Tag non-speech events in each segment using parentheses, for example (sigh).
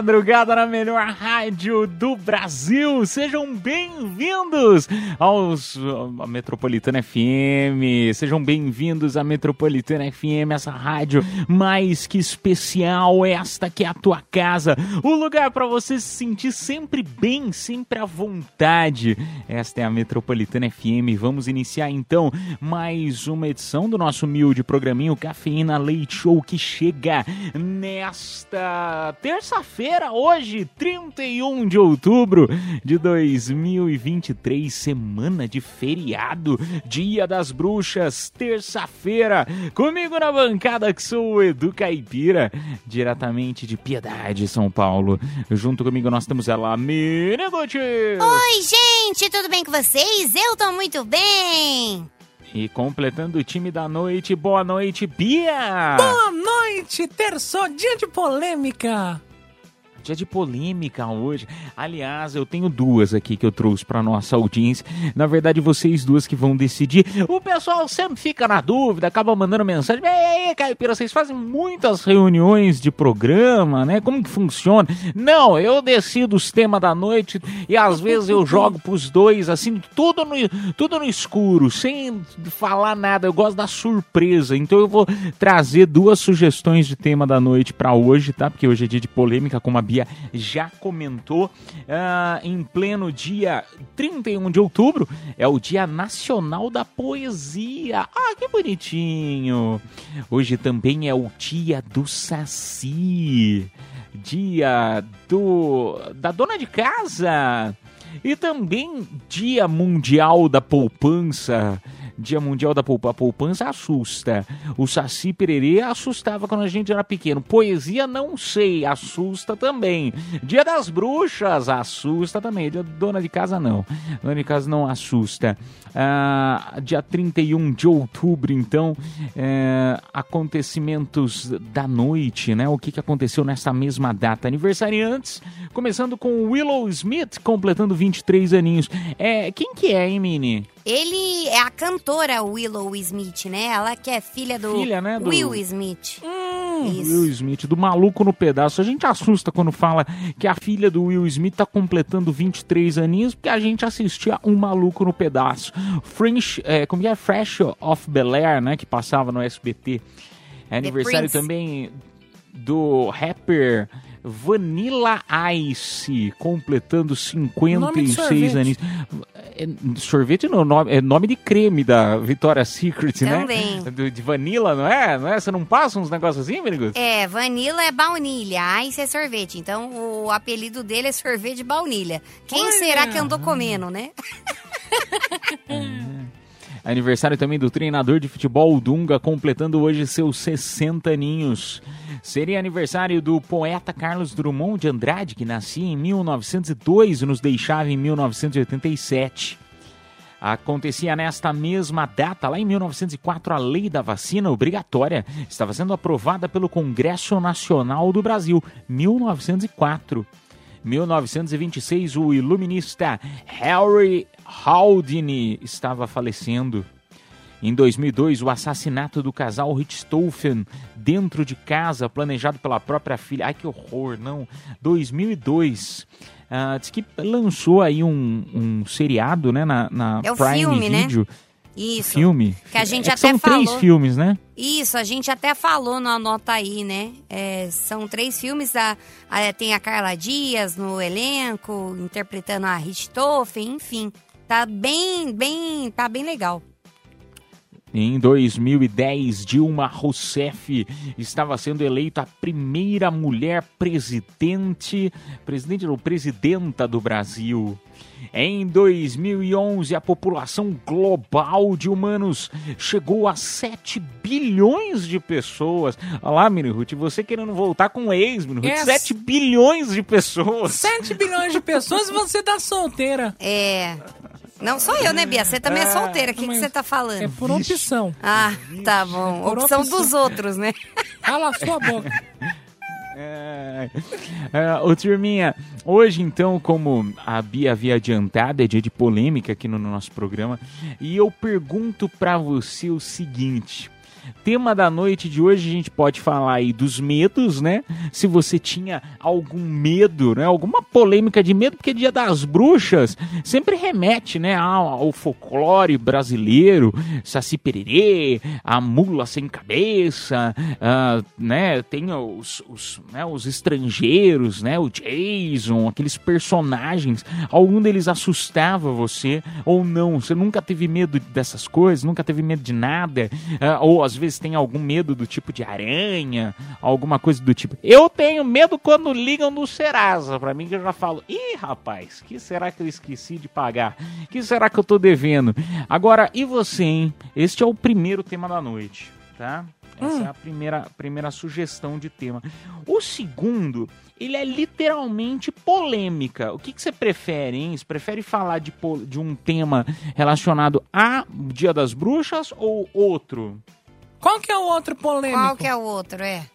Madrugada na melhor rádio do Brasil. Sejam bem-vindos aos a Metropolitana FM. Sejam bem-vindos à Metropolitana FM, essa rádio mais que especial, esta que é a tua casa, o lugar para você se sentir sempre bem, sempre à vontade. Esta é a Metropolitana FM. Vamos iniciar então mais uma edição do nosso humilde programinho Cafeína Leite Show que chega nesta terça-feira, hoje, 31 de outubro de 2023, semana de feriado, Dia das Bruxas, terça-feira. Comigo na bancada que sou o Edu Caipira, diretamente de Piedade, São Paulo. Junto comigo nós temos ela, Miriam. Oi, gente, tudo bem com vocês? Eu tô muito bem. E completando o time da noite, boa noite, Bia! Boa noite, terço, dia de polêmica. Dia de polêmica hoje. Aliás, eu tenho duas aqui que eu trouxe para nossa audiência. Na verdade, vocês duas que vão decidir. O pessoal sempre fica na dúvida, acaba mandando mensagem. Ei, Caipira, vocês fazem muitas reuniões de programa, né? Como que funciona? Não, eu decido os temas da noite e às vezes eu jogo pros dois, assim, tudo no, tudo no escuro, sem falar nada. Eu gosto da surpresa. Então eu vou trazer duas sugestões de tema da noite para hoje, tá? Porque hoje é dia de polêmica, como a Já comentou, ah, em pleno dia 31 de outubro, é o Dia Nacional da Poesia. Ah, que bonitinho! Hoje também é o Dia do Saci, dia do da dona de casa e também Dia Mundial da Poupança. Dia Mundial da Poupa- Poupança assusta. O Saci Pererê assustava quando a gente era pequeno. Poesia, não sei, assusta também. Dia das Bruxas, assusta também. Dia do Dona de Casa, não. Dona de Casa não assusta. Ah, dia 31 de outubro, então, é, acontecimentos da noite, né? O que, que aconteceu nessa mesma data? Aniversariantes, começando com Willow Smith, completando 23 aninhos. É, quem que é, hein, Mini? Ele é a cantora Willow Smith, né? Ela que é filha do, Filha, né, do- Will Smith. Isso. Will Smith, do maluco no pedaço. A gente assusta quando fala que a filha do Will Smith tá completando 23 aninhos, porque a gente assistia um maluco no pedaço. French, é, como que é? Fresh of Bel Air, né? Que passava no SBT. É aniversário também do rapper Vanilla Ice, completando Nome de 56 sorvete. aninhos. É, sorvete não, nome, é nome de creme da Victoria's Secret, Também. né? Do- de vanilla, não é? Não é? Você não passa uns negócios assim, Menigo? É, vanilla é baunilha, ice é sorvete. Então o apelido dele é sorvete de baunilha. Quem Olha. será que andou comendo, né? Aniversário também do treinador de futebol Dunga, completando hoje seus 60 aninhos. Seria aniversário do poeta Carlos Drummond de Andrade, que nascia em 1902 e nos deixava em 1987. Acontecia nesta mesma data, lá em 1904, a lei da vacina obrigatória estava sendo aprovada pelo Congresso Nacional do Brasil, 1904. 1926, o iluminista Harry Houdini estava falecendo. Em 2002, o assassinato do casal Richthofen dentro de casa, planejado pela própria filha. Ai, que horror, não. 2002. Ah, diz que lançou aí um, um seriado, né, na, na É o Prime filme, né? Video. Isso. Filme? Que a gente É até são falou. três filmes, né? Isso, a gente até falou na nota aí, né? É, são três filmes, da, a- tem a Carla Dias no elenco, interpretando a Richthofen, enfim. Tá bem, bem, tá bem legal. Em 2010, Dilma Rousseff estava sendo eleita a primeira mulher presidente, presidente ou presidenta do Brasil. Em 2011, a população global de humanos chegou a 7 bilhões de pessoas. Olha lá, Minirut, você querendo voltar com o ex, Minirut. Yes. 7 bilhões de pessoas. 7 bilhões de pessoas e você tá solteira. É. Não sou eu, né, Bia? Você também é solteira. O que você tá É falando? por opção. Ah, tá bom. Por Opção opção. dos outros, né? (laughs) Cala a sua boca. (laughs) É, é, ô turminha, hoje então, como a Bia havia adiantado, é dia de polêmica aqui no nosso programa, e eu pergunto pra você o seguinte. Tema da noite de hoje a gente pode falar aí dos medos, né? Se você tinha algum medo, né? Alguma polêmica de medo, porque Dia das Bruxas sempre remete, né, ao, ao folclore brasileiro, Saci Pererê, a mula sem cabeça, ah, né? Tem os, os, né, os estrangeiros, né? O Jason, aqueles personagens. Algum deles assustava você ou não? Você nunca teve medo dessas coisas? Nunca teve medo de nada? Ah, ou às vezes tem algum medo do tipo de aranha, alguma coisa do tipo. Eu tenho medo quando ligam no Serasa, pra mim que eu já falo, ih, rapaz, que será que eu esqueci de pagar? Que será que eu tô devendo? Agora, e você, hein? Este é o primeiro tema da noite, tá? Essa é a primeira, primeira sugestão de tema. O segundo, ele é literalmente polêmica. O que, que você prefere, hein? Você prefere falar de, de um tema relacionado a Dia das Bruxas ou outro? Qual que é o outro polêmico? Qual que é o outro, é?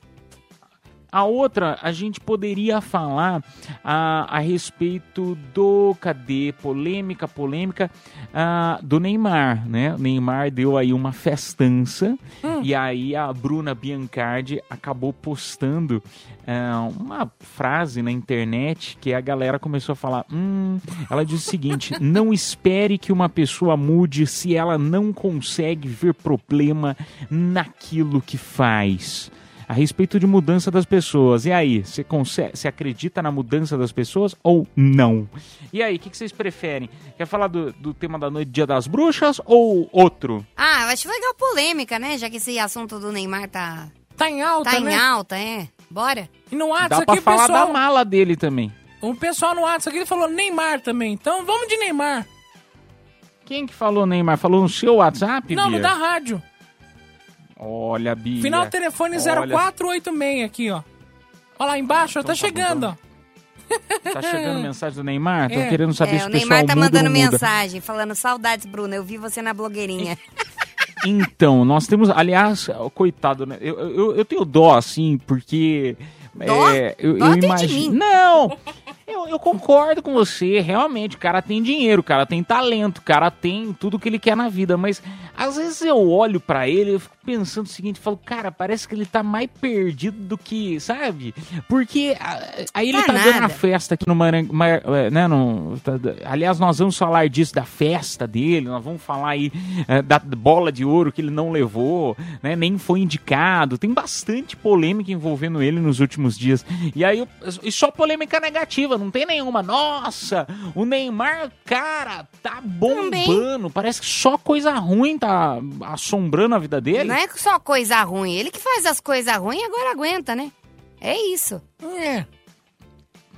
A outra, a gente poderia falar a, a respeito do. Cadê? Polêmica, polêmica. ah, do Neymar, né? O Neymar deu aí uma festança. E aí a Bruna Biancardi acabou postando ah, uma frase na internet que a galera começou a falar. Hum, ela diz o seguinte: (laughs) não espere que uma pessoa mude se ela não consegue ver problema naquilo que faz a respeito de mudança das pessoas. E aí, você consegue, você acredita na mudança das pessoas ou não? E aí, o que, que vocês preferem? Quer falar do, do tema da noite Dia das Bruxas ou outro? Ah, eu acho legal polêmica, né? Já que esse assunto do Neymar tá, Tá em alta, tá em né? alta, é. Bora? E no Dá WhatsApp pra aqui o falar pessoal, da mala dele também. o pessoal no WhatsApp aqui ele falou Neymar também. Então vamos de Neymar. Quem que falou Neymar? Falou no seu WhatsApp, Não, Bia? no da rádio. Olha, Bia. Final telefone Olha, 0486 aqui, ó. Olha lá embaixo, tá Então tá bom, chegando, ó. Tá chegando (laughs) mensagem do Neymar? Tô É. querendo saber é, se o pessoal Neymar tá muda mandando muda. mensagem, falando saudades, Bruna. Eu vi você na blogueirinha. (laughs) Então, nós temos, aliás, coitado, né? Eu, eu, eu tenho dó, assim, porque. Dó? é, eu, Dó eu imagino. Não! (laughs) Eu, eu concordo com você, realmente, o cara tem dinheiro, o cara tem talento, o cara tem tudo que ele quer na vida, mas às vezes eu olho pra ele e eu fico pensando o seguinte, falo, cara, parece que ele tá mais perdido do que, sabe? Porque aí ele Tá tá, dando nada. a festa aqui no Maranhão, né, no, tá- aliás, nós vamos falar disso, da festa dele, nós vamos falar aí eh, da bola de ouro que ele não levou, né, nem foi indicado, tem bastante polêmica envolvendo ele nos últimos dias, e aí, e só polêmica negativa, não tem nenhuma, nossa, o Neymar, cara, tá bombando, parece que só coisa ruim tá assombrando a vida dele. Não é só coisa ruim. Ele que faz as coisas ruins agora aguenta, né? É isso. É.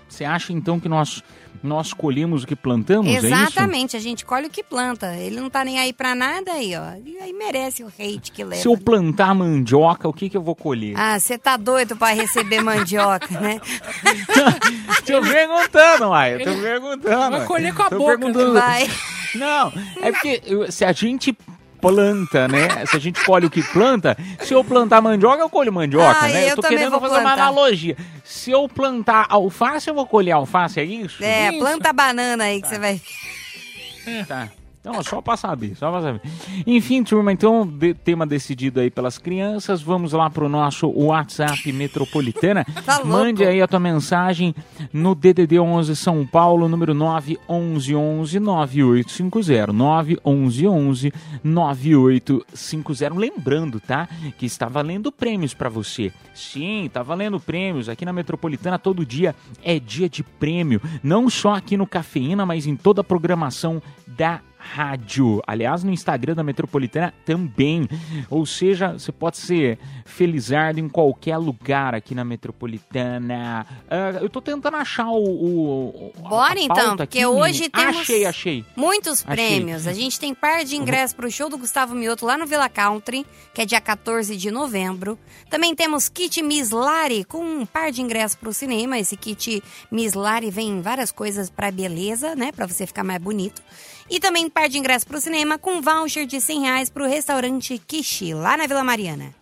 Você acha então que nós, nós colhemos o que plantamos, é isso? Exatamente, a gente colhe o que planta. Ele não tá nem aí pra nada aí, ó. E aí merece o hate que leva. Se eu plantar mandioca, o que, que eu vou colher? Ah, você tá doido pra receber mandioca, né? (laughs) Tô perguntando. Eu tô perguntando. Vai colher com a Tô boca, perguntando. Vai. Não, é porque se a gente planta, né? Se a gente colhe o que planta, se eu plantar mandioca, eu colho mandioca, Ah, né? eu tô também querendo fazer uma plantar. analogia. Se eu plantar alface, eu vou colher alface, é isso? É, Isso. planta banana aí que você vai. Tá. Não, só pra saber, só pra saber. Enfim, turma, então, de- tema decidido aí pelas crianças. Vamos lá pro nosso WhatsApp Metropolitana. (laughs) Tá. Mande aí a tua mensagem no DDD 11 São Paulo, número 911 9850. 911 9850. Lembrando, tá? Que está valendo prêmios pra você. Sim, tá valendo prêmios. Aqui na Metropolitana todo dia é dia de prêmio. Não só aqui no Cafeína, mas em toda a programação da rádio. Aliás, no Instagram da Metropolitana também. Ou seja, você pode ser felizardo em qualquer lugar aqui na Metropolitana. Ah, eu tô tentando achar o. o Bora a então, porque aqui, hoje menino. temos Achei, achei. muitos Achei. prêmios. A gente tem par de ingressos pro show do Gustavo Mioto lá no Villa Country, que é dia 14 de novembro. Também temos kit Miss Lari com um par de ingressos pro cinema. Esse kit Miss Lari vem em várias coisas pra beleza, né? Pra você ficar mais bonito. E também par de ingressos pro cinema com voucher de 100 reais pro restaurante Kishi, lá na Vila Mariana.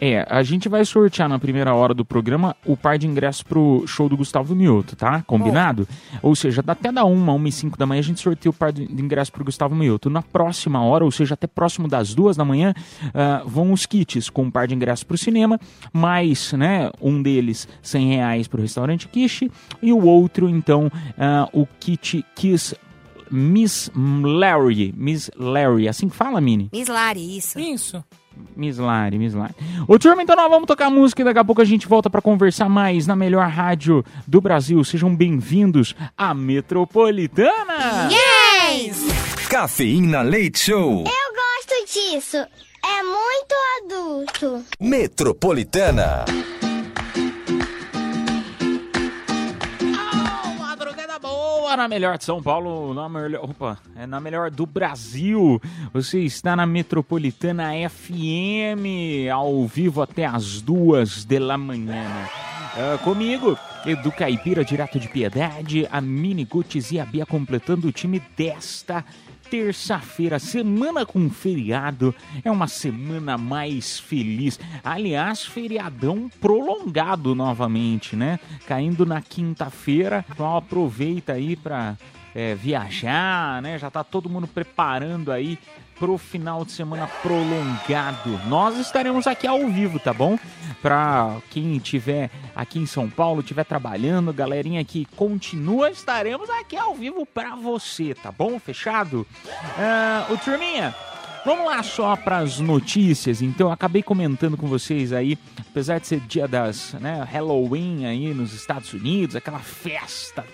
É, a gente vai sortear na primeira hora do programa o par de ingressos pro show do Gustavo Mioto, tá? Combinado? Ou seja, até da 1 a 1 e 5 da manhã a gente sorteia o par de ingressos pro Gustavo Mioto. Na próxima hora, ou seja, até próximo das 2 da manhã, ah, vão os kits com um par de ingressos pro cinema, mais, né, um deles 100 reais pro restaurante Kishi e o outro, então, ah, o kit Kiss Miss Larry. Miss Larry, assim que fala, Mini? Miss Lari, isso. Isso. Miss Lari, Miss Lari. Ô, turma, então nós vamos tocar música e daqui a pouco a gente volta pra conversar mais na melhor rádio do Brasil. Sejam bem-vindos à Metropolitana! Cafeína Leite Show. Eu gosto disso. É muito adulto. Metropolitana. Na melhor de São Paulo, na melhor, opa, é na melhor do Brasil. Você está na Metropolitana FM, ao vivo até as duas da manhã. Ah, comigo, Edu Caipira, direto de Piedade, a Mini Guts e a Bia completando o time desta terça-feira, semana com feriado, é uma semana mais feliz. Aliás, feriadão prolongado novamente, né? Caindo na quinta-feira, então aproveita aí para viajar, né? Já tá todo mundo preparando aí pro final de semana prolongado. Nós estaremos aqui ao vivo, tá bom? Pra quem tiver aqui em São Paulo, tiver trabalhando, galerinha que continua, estaremos aqui ao vivo pra você, tá bom? Fechado? Ah, o Turminha, Vamos lá só para as notícias. Então, acabei comentando com vocês aí, apesar de ser dia das né, Halloween aí nos Estados Unidos, aquela festa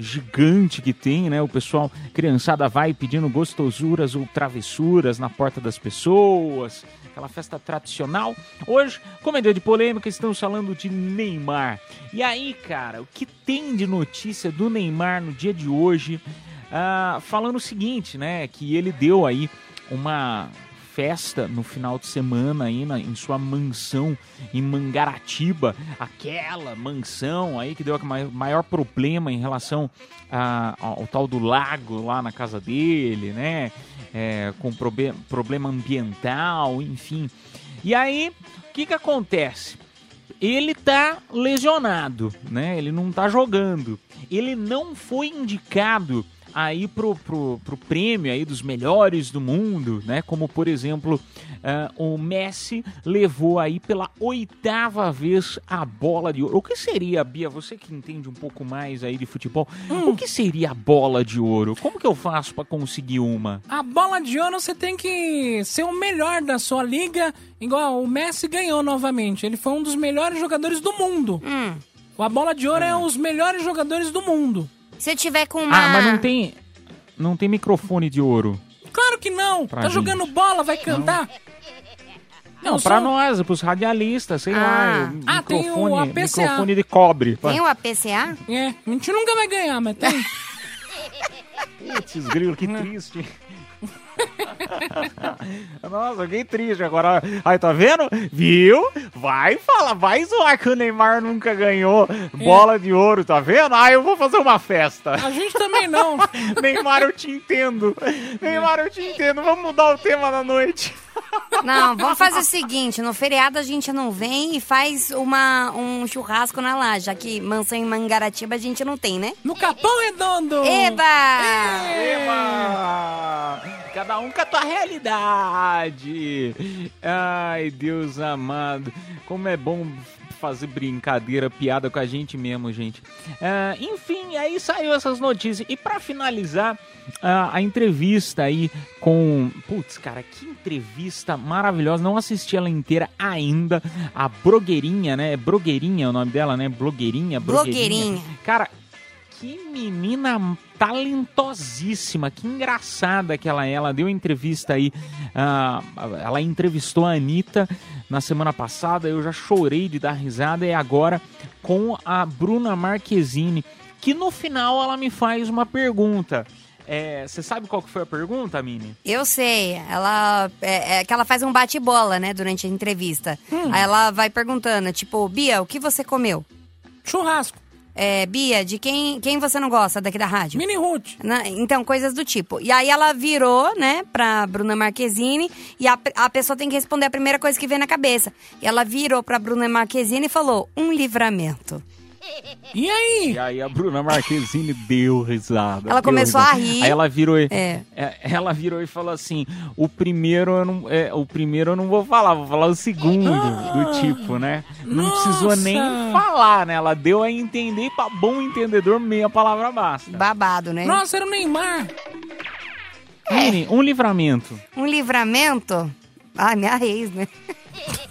gigante que tem, né? O pessoal, criançada vai pedindo gostosuras ou travessuras na porta das pessoas, aquela festa tradicional. Hoje, como é dia de polêmica, estamos falando de Neymar. E aí, cara, o que tem de notícia do Neymar no dia de hoje? Ah, falando o seguinte, né? Que ele deu aí uma festa no final de semana aí na, em sua mansão em Mangaratiba, aquela mansão aí que deu o mai- maior problema em relação a- ao tal do lago lá na casa dele, né? É, com probe- problema ambiental, enfim. E aí, o que que acontece? Ele tá lesionado, né? Ele não tá jogando. Ele não foi indicado aí pro, pro, pro prêmio aí dos melhores do mundo, né? Como, por exemplo, ah, o Messi levou aí pela oitava vez a bola de ouro. O que seria, Bia, você que entende um pouco mais aí de futebol, o que seria a bola de ouro? Como que eu faço pra conseguir uma? A bola de ouro você tem que ser o melhor da sua liga, igual o Messi ganhou novamente. Ele foi um dos melhores jogadores do mundo. Hum. A bola de ouro é os melhores jogadores do mundo. Se eu tiver com uma. Ah, mas não tem não tem microfone de ouro. Claro que não. Pra tá gente. jogando bola, vai cantar? Não, só- pra nós, pros radialistas, sei Ah. lá, o Ah, tem o microfone, APCA. microfone de cobre. Tem o APCA? É, a gente nunca vai ganhar, mas tem. Putz, grilo, que triste. (laughs) Nossa, fiquei triste agora. Aí, tá vendo? Viu? Vai falar, vai zoar que o Neymar nunca ganhou bola de ouro, tá vendo? Ah, eu vou fazer uma festa. A gente também não. (laughs) Neymar, eu te entendo. Neymar, eu te entendo. Vamos mudar o tema da noite. Não, vamos fazer o seguinte: no feriado a gente não vem e faz uma, um churrasco na laje, já que mansão em Mangaratiba a gente não tem, né? No Capão Redondo. Eba! Eba! Cada um com a tua realidade. Ai, Deus amado. Como é bom fazer brincadeira, piada com a gente mesmo, gente. Ah, enfim, aí saiu essas notícias. E pra finalizar, ah, a entrevista aí com. Putz, cara, que entrevista maravilhosa. Não assisti ela inteira ainda. A Brogueirinha, né? Brogueirinha é o nome dela, né? Blogueirinha, Blogueirinha. Cara, que menina talentosíssima, que engraçada que ela é. Ela deu entrevista aí, ah, ela entrevistou a Anitta na semana passada, eu já chorei de dar risada, e agora com a Bruna Marquezine, que no final ela me faz uma pergunta. É, Você sabe qual que foi a pergunta, Mini? Eu sei, ela é, é que ela faz um bate-bola, né, durante a entrevista. Aí ela vai perguntando, tipo, Bia, o que você comeu? Churrasco. É, Bia, de quem, quem você não gosta daqui da rádio? Mini Ruth. Na- então, coisas do tipo. E aí ela virou, né, pra Bruna Marquezine e a, a pessoa tem que responder a primeira coisa que vem na cabeça. E ela virou pra Bruna Marquezine e falou: um livramento. E aí? E aí a Bruna Marquezine deu risada. Ela deu começou risada. a rir. Aí ela virou e, É. é, ela virou e falou assim: o primeiro eu não, é, o primeiro eu não vou falar, vou falar o segundo, do tipo, né? Não Nossa! precisou nem falar, né? Ela deu a entender e pra bom entendedor meia palavra basta. Babado, né? Nossa, era o Neymar. Mini, um livramento. Um livramento? Ai, minha ex, né? (laughs)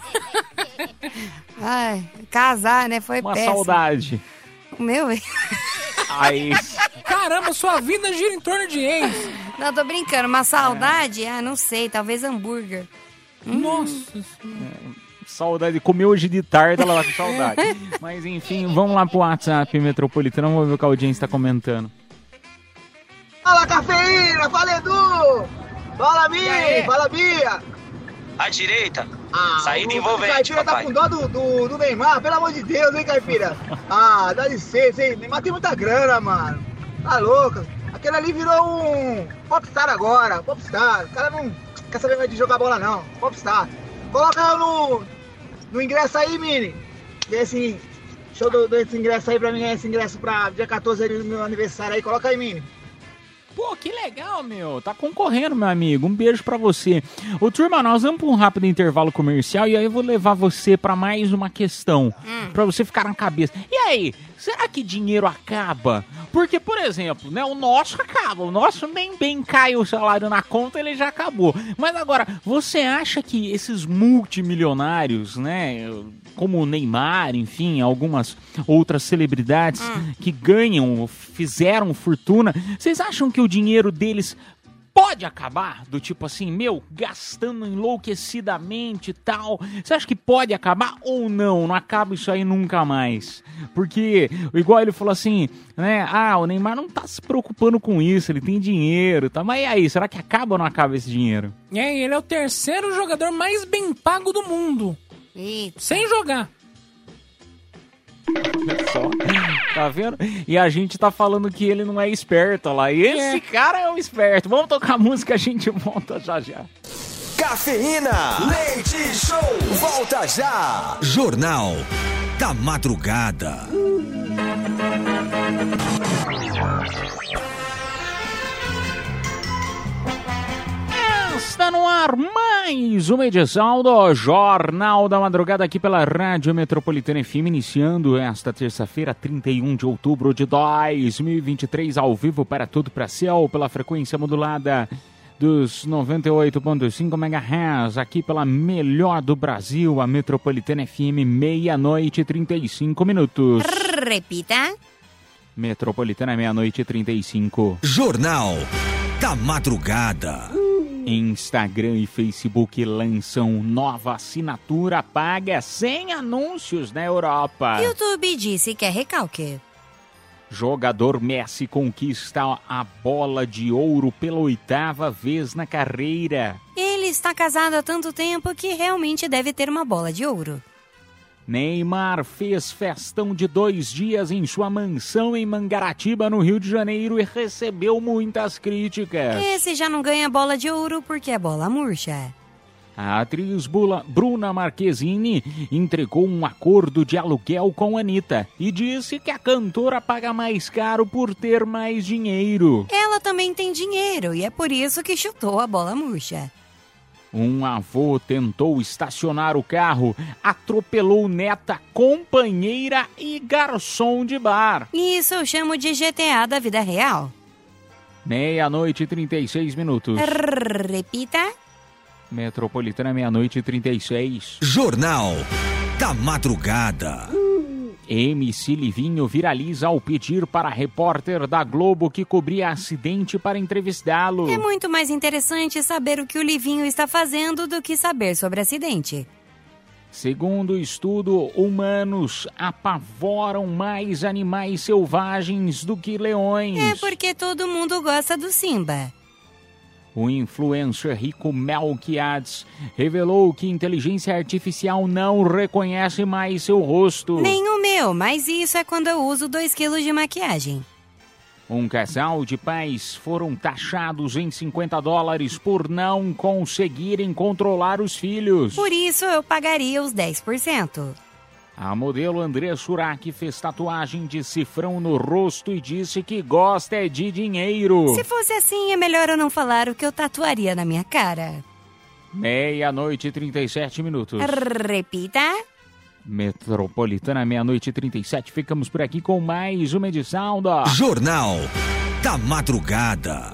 Ai, casar, né? Foi Uma péssimo. saudade. O meu ex. A ex. Caramba, sua vida gira em torno de ex. Não, tô brincando. Uma saudade? Ah, não sei. Talvez hambúrguer. Nossa. Saudade. Comeu hoje de tarde, ela tá com saudade. (laughs) Mas enfim, vamos lá pro WhatsApp metropolitano. Vamos ver o que a audiência tá comentando. Fala cafeína, fala Edu! Fala Mini, fala Bia! À direita. Ah, Saída o envolvente, Caipira tá papai. com dó do, do, do Neymar, pelo amor de Deus, hein, Caipira? (laughs) Ah, dá licença, hein? Neymar tem muita grana, mano. Tá louco? Aquele ali virou um popstar agora, popstar. O cara não quer saber mais de jogar bola, não. Popstar. Coloca eu no, no ingresso aí, Mini. Desse show do, desse ingresso aí pra mim, esse ingresso pra dia 14 aí do meu aniversário aí. Coloca aí, Mini. Pô, que legal, meu. Tá concorrendo, meu amigo. Um beijo pra você. Ô, turma, nós vamos pra um rápido intervalo comercial e aí eu vou levar você pra mais uma questão. Pra você ficar na cabeça. E aí, será que dinheiro acaba? Porque, por exemplo, né, o nosso acaba. O nosso nem bem cai o salário na conta, ele já acabou. Mas agora, você acha que esses multimilionários, né, como o Neymar, enfim, algumas outras celebridades que ganham, fizeram fortuna, vocês acham que o dinheiro deles pode acabar? Do tipo assim, meu, gastando enlouquecidamente e tal. Você acha que pode acabar ou não? Não acaba isso aí nunca mais. Porque, igual ele falou assim, né? Ah, o Neymar não tá se preocupando com isso, ele tem dinheiro, tá? Mas e aí, será que acaba ou não acaba esse dinheiro? Aí, ele é o terceiro jogador mais bem pago do mundo. Eita. Sem jogar. Só. Tá vendo? E a gente tá falando que ele não é esperto olha lá. E esse É. cara é um esperto. Vamos tocar música, a gente volta já já. Cafeína. Leite Show. Volta já. Jornal da Madrugada. Está no ar mais uma edição do Jornal da Madrugada aqui pela Rádio Metropolitana FM, iniciando esta terça-feira, 31 de outubro de 2023, ao vivo para todo o Brasil, pela frequência modulada dos 98.5 MHz, aqui pela melhor do Brasil, a Metropolitana FM, meia-noite e 35 minutos. Repita. Metropolitana, meia-noite e 35. Jornal da Madrugada. Instagram e Facebook lançam nova assinatura paga sem anúncios na Europa. YouTube disse que é recalque. Jogador Messi conquista a bola de ouro pela oitava vez na carreira. Ele está casado há tanto tempo que realmente deve ter uma bola de ouro. Neymar fez festão de dois dias em sua mansão em Mangaratiba, no Rio de Janeiro, e recebeu muitas críticas. Esse já não ganha bola de ouro porque é bola murcha. A atriz Bula- Bruna Marquezine entregou um acordo de aluguel com Anitta e disse que a cantora paga mais caro por ter mais dinheiro. Ela também tem dinheiro e é por isso que chutou a bola murcha. Um avô tentou estacionar o carro, atropelou neta, companheira e garçom de bar. Isso eu chamo de GTA da vida real. Meia-noite e 36 minutos. Repita. Metropolitana, meia-noite e 36. Jornal da Madrugada. MC Livinho viraliza ao pedir para a repórter da Globo que cobria acidente para entrevistá-lo. É muito mais interessante saber o que o Livinho está fazendo do que saber sobre acidente. Segundo o estudo, humanos apavoram mais animais selvagens do que leões. É porque todo mundo gosta do Simba. O influencer rico Melquiades revelou que inteligência artificial não reconhece mais seu rosto. Nem o meu, mas isso é quando eu uso 2 quilos de maquiagem. Um casal de pais foram taxados em 50 dólares por não conseguirem controlar os filhos. Por isso eu pagaria os 10%. A modelo André Surak fez tatuagem de cifrão no rosto e disse que gosta é de dinheiro. Se fosse assim, é melhor eu não falar o que eu tatuaria na minha cara. Meia-noite e 37 minutos. Repita. Metropolitana, meia-noite e 37. Ficamos por aqui com mais uma edição da Jornal da Madrugada.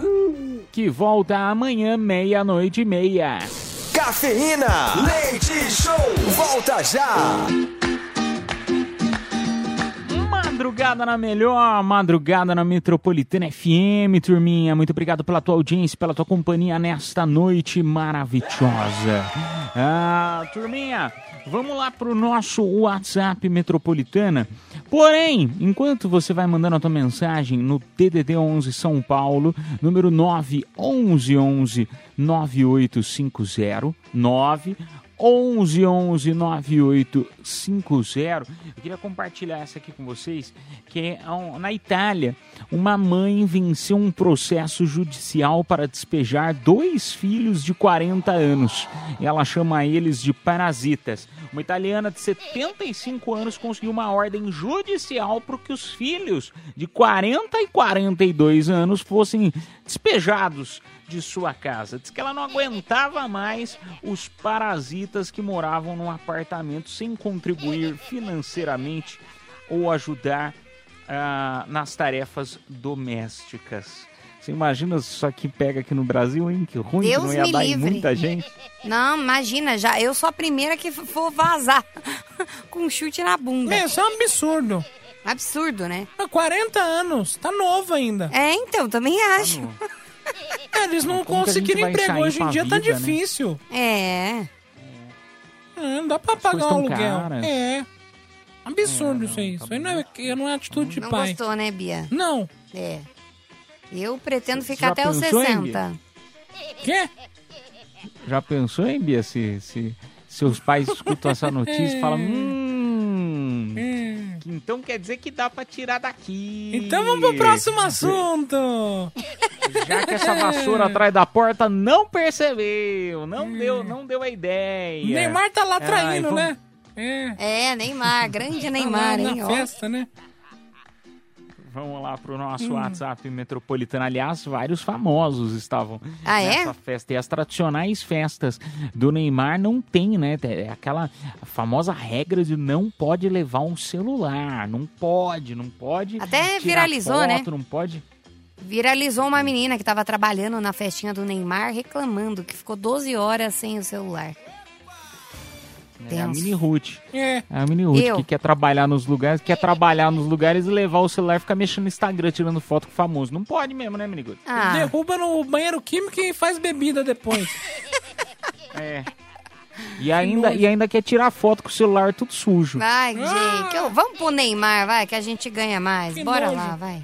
que volta amanhã, meia-noite e meia. Cafeína. Leite Show. Volta já. Madrugada na melhor, madrugada na Metropolitana FM, turminha. Muito obrigado pela tua audiência, pela tua companhia nesta noite maravilhosa. Ah, turminha, vamos lá pro nosso WhatsApp Metropolitana. Porém, enquanto você vai mandando a tua mensagem no DDD 11 São Paulo, número 911 9850 9 11 11 9850. Eu queria compartilhar essa aqui com vocês, que é na Itália, uma mãe venceu um processo judicial para despejar dois filhos de 40 anos. Ela chama eles de parasitas. Uma italiana de 75 anos conseguiu uma ordem judicial para que os filhos de 40 e 42 anos fossem despejados de sua casa. Diz que ela não aguentava mais os parasitas que moravam num apartamento sem contribuir financeiramente ou ajudar ah, nas tarefas domésticas. Você imagina isso aqui pega aqui no Brasil, hein? Que ruim, que Deus não ia me dar em livre. muita gente. Não, imagina, já eu sou a primeira que for vazar (laughs) com um chute na bunda. Meu, isso é um absurdo. Absurdo, né? Há 40 anos, tá novo ainda. É, então, também acho. É, eles não Como conseguiram emprego. Hoje em dia tá vida, né? difícil. É. É, não dá pra As pagar um aluguel. caras. É. Absurdo isso aí. Isso aí não é, não é atitude de Não pai. gostou, né, Bia? Não. É. Eu pretendo Você ficar já até os pensou, hein, 60. Quê? Já pensou, hein, Bia, se, se seus pais escutam essa (laughs) notícia e falam, hum, Hum. Então quer dizer que dá pra tirar daqui. Então vamos pro próximo assunto. Já que essa vassoura atrás da porta não percebeu, não deu, não deu a ideia. Neymar tá lá Ai, traindo, vamos- né? É. É, Neymar, grande Tá Neymar, lá hein? na ó. festa, né? Vamos lá pro nosso Hum. WhatsApp metropolitano. Aliás, vários famosos estavam Ah, é? nessa festa. E as tradicionais festas do Neymar não tem, né? É aquela famosa regra de não pode levar um celular. Não pode, não pode. Até viralizou, foto, né? Não pode. Viralizou uma menina que tava trabalhando na festinha do Neymar reclamando que ficou 12 horas sem o celular. É a mini Ruth. É. É a mini Eu. que quer trabalhar nos lugares, quer trabalhar nos lugares e levar o celular e ficar mexendo no Instagram, tirando foto com o famoso. Não pode mesmo, né, mini Ruth? Ah, Derruba no banheiro químico e faz bebida depois. (laughs) É. E ainda, e ainda quer tirar foto com o celular tudo sujo. Vai, gente. eu- vamos pro Neymar, vai, que a gente ganha mais. Bora lá, vai.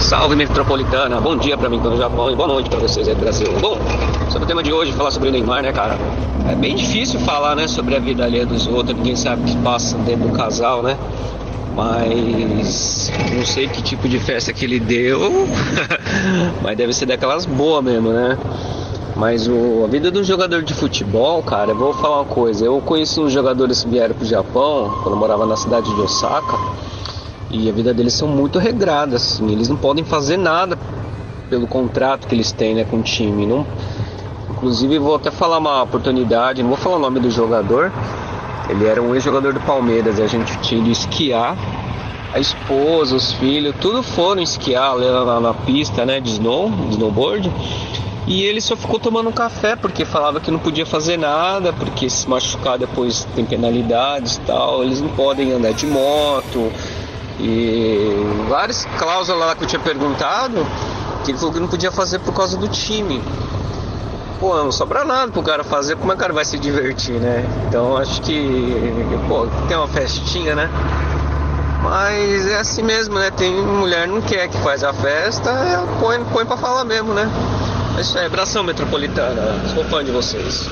Salve metropolitana, bom dia pra mim no Japão e boa noite pra vocês aí do Brasil. Bom, sobre o tema de hoje, falar sobre o Neymar, né, cara? É bem difícil falar, né, sobre a vida alheia dos outros, ninguém sabe o que passa dentro do casal, né? Mas não sei que tipo de festa que ele deu, (laughs) mas deve ser daquelas boas mesmo, né? Mas o, a vida do jogador de futebol, cara, eu vou falar uma coisa. Eu conheci uns jogadores que vieram pro Japão, quando eu morava na cidade de Osaka, e a vida deles são muito regradas, assim, eles não podem fazer nada pelo contrato que eles têm né, com o time. Não... Inclusive, vou até falar uma oportunidade, não vou falar o nome do jogador, ele era um ex-jogador do Palmeiras, e a gente tinha ido esquiar, a esposa, os filhos, tudo foram esquiar lá na, na pista né, de snow, de snowboard. E ele só ficou tomando café porque falava que não podia fazer nada, porque se machucar depois tem penalidades e tal. Eles não podem andar de moto. E várias cláusulas lá que eu tinha perguntado, que ele falou que não podia fazer por causa do time. Pô, não sobra nada pro cara fazer, como é que o cara vai se divertir, né? Então acho que, pô, tem uma festinha, né? Mas é assim mesmo, né? Tem mulher não quer que faz a festa, é, põe, põe pra falar mesmo, né? É isso aí, abração metropolitana. Sou fã de vocês.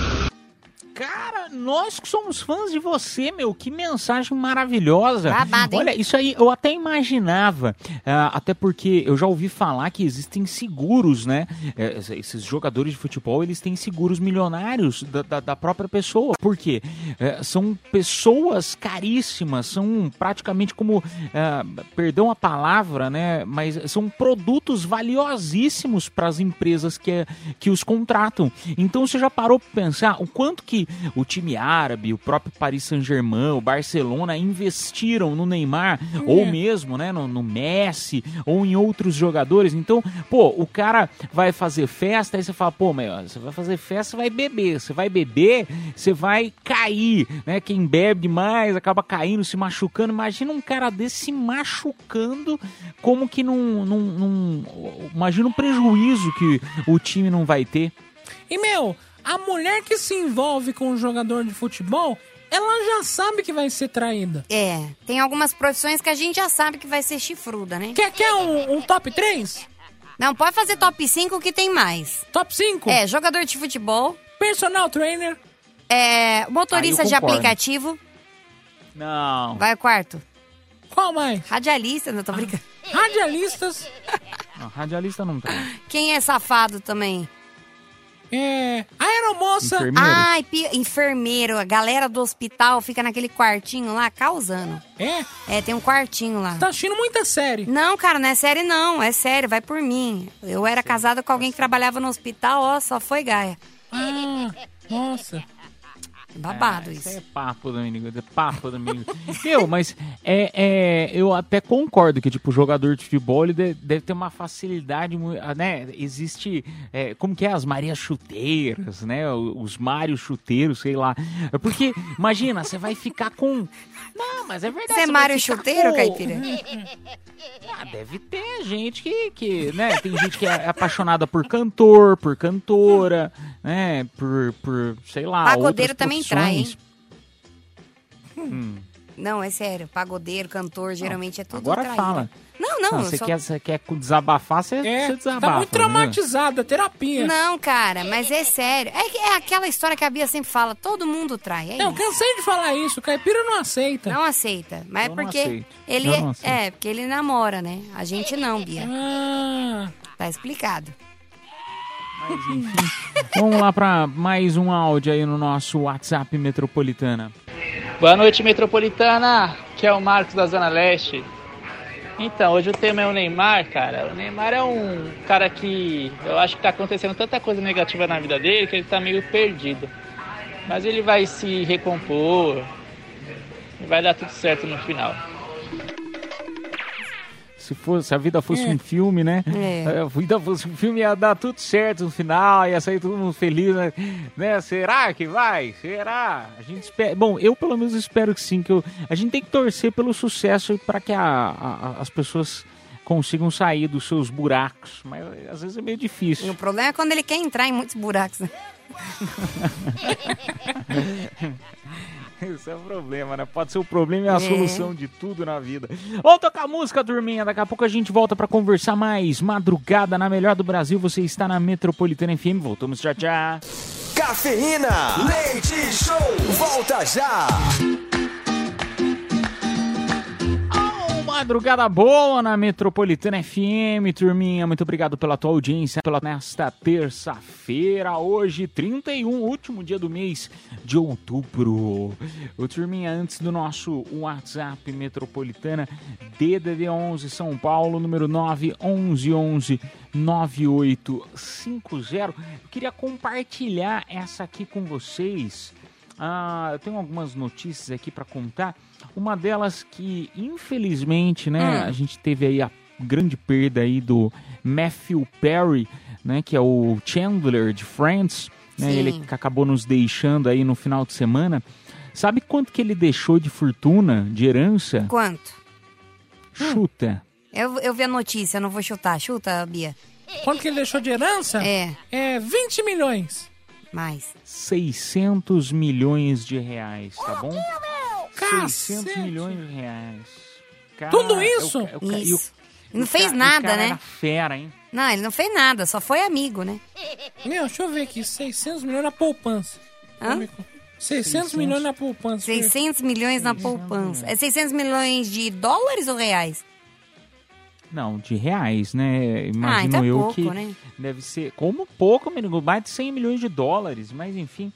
Cara, nós que somos fãs de você, meu, que mensagem maravilhosa. Babado? Olha, isso aí eu até imaginava, ah, até porque eu já ouvi falar que existem seguros, né? Eh, esses jogadores de futebol, eles têm seguros milionários da, da- da própria pessoa. Por quê? Eh, são pessoas caríssimas, são praticamente como, ah, perdão a palavra, né? Mas são produtos valiosíssimos para as empresas que, que os contratam. Então você já parou para pensar o quanto que o time árabe, o próprio Paris Saint-Germain, o Barcelona investiram no Neymar, ou mesmo né, no, no Messi, ou em outros jogadores. Então, pô, o cara vai fazer festa, aí você fala, pô, mas você vai fazer festa, você vai beber. Você vai beber, você vai cair, né? Quem bebe demais acaba caindo, se machucando. Imagina um cara desse se machucando, como que não. não, não imagina o prejuízo que o time não vai ter. E, meu, a mulher que se envolve com um jogador de futebol, ela já sabe que vai ser traída. É, tem algumas profissões que a gente já sabe que vai ser chifruda, né? Quer, quer um, um top 3? Não, pode fazer top 5 que tem mais. Top 5? É, jogador de futebol, Personal trainer. é, motorista de aplicativo. Não. Vai o quarto. Qual mais? Radialista, não tô brincando. Radialistas. não radialista não tem. Quem é safado também? É. Aeromoça. Enfermeiro. Ai, pi- enfermeiro. A galera do hospital fica naquele quartinho lá causando. É? É, tem um quartinho lá. Tá assistindo muita série. Não, cara, não é sério não. É sério, vai por mim. Eu era casada com alguém que trabalhava no hospital, ó, só foi gaia. Ah, nossa. Babado Ah, isso. é papo, Domingos. É papo, Domingos. (laughs) Meu, mas é, é, eu até concordo que, tipo, o jogador de futebol ele de- deve ter uma facilidade, ah, né? Existe, é, como que é? As Marias Chuteiras, né? Os Mários Chuteiros, sei lá. É Porque, imagina, você vai ficar com... Não, mas é verdade. Você é Mário Chuteiro, com- Caipira? (laughs) Ah, deve ter gente que, que, né? Tem gente que é apaixonada por cantor, por cantora, né? Por, por sei lá, Pagodeiro também trai, hein? Hum. Não, é sério. Pagodeiro, cantor, geralmente é tudo Agora traíra. fala. Não, não. Não, você, só- quer, você quer desabafar, você, É, você desabafa. tá muito né? traumatizada, terapia. Não, cara, mas é sério. É, é aquela história que a Bia sempre fala, todo mundo trai. É Não, isso. cansei de falar isso. O caipira não aceita. Não aceita. Mas é porque ele aceito. é, porque ele namora, né? A gente não, Bia. Ah, Tá explicado. Vamos lá para mais um áudio aí no nosso WhatsApp Metropolitana. Boa noite, Metropolitana. Que é o Marcos da Zona Leste. Então, hoje o tema é o Neymar, cara. O Neymar é um cara que eu acho que tá acontecendo tanta coisa negativa na vida dele que ele tá meio perdido. Mas ele vai se recompor. E vai dar tudo certo no final. Se, fosse, se a vida fosse É. um filme, né? É. A vida fosse um filme, ia dar tudo certo no final, ia sair todo mundo feliz, né? Né? Será que vai? Será? A gente espera. Bom, eu pelo menos espero que sim. Que eu... A gente tem que torcer pelo sucesso para que a- a- as pessoas consigam sair dos seus buracos. Mas às vezes é meio E difícil. o problema é quando ele quer entrar em muitos buracos. (laughs) (laughs) Esse é o problema, né? Pode ser o problema e a É. solução de tudo na vida. Vamos tocar música, turminha. Daqui a pouco a gente volta pra conversar mais. Madrugada na melhor do Brasil. Você está na Metropolitana FM. Voltamos já já. Cafeína, leite show, volta já. Madrugada boa na Metropolitana FM, turminha. Muito obrigado pela tua audiência pela nesta terça-feira, hoje, 31, último dia do mês de outubro. Ô, turminha, antes do nosso WhatsApp Metropolitana, DDD 11 São Paulo, número 911 9850. Eu queria compartilhar essa aqui com vocês. Ah, eu tenho algumas notícias aqui para contar. Uma delas que, infelizmente, né, Hum. a gente teve aí a grande perda aí do Matthew Perry, né, que é o Chandler de Friends, né, Sim. ele que acabou nos deixando aí no final de semana. Sabe quanto que ele deixou de fortuna, de herança? Quanto? Chuta. Eu, eu vi a notícia, não vou chutar. Chuta, Bia. Quanto que ele deixou de herança? É. É 20 milhões. Mais. 600 milhões de reais, tá bom? 600 Cacete. milhões de reais. Cara, Tudo isso? ca- é o ca- e o- Isso. Não fez nada, cara né? era fera, hein? Não, ele não fez nada, só foi amigo, né? Meu, deixa eu ver aqui. 600 milhões na poupança. Hã? 600 milhões na poupança. 600 milhões na poupança. É 600 milhões de dólares ou reais? Não, de reais, né? Imagino Ah, é eu pouco, que né? deve ser como pouco, menino, mais de 100 milhões de dólares, mas enfim.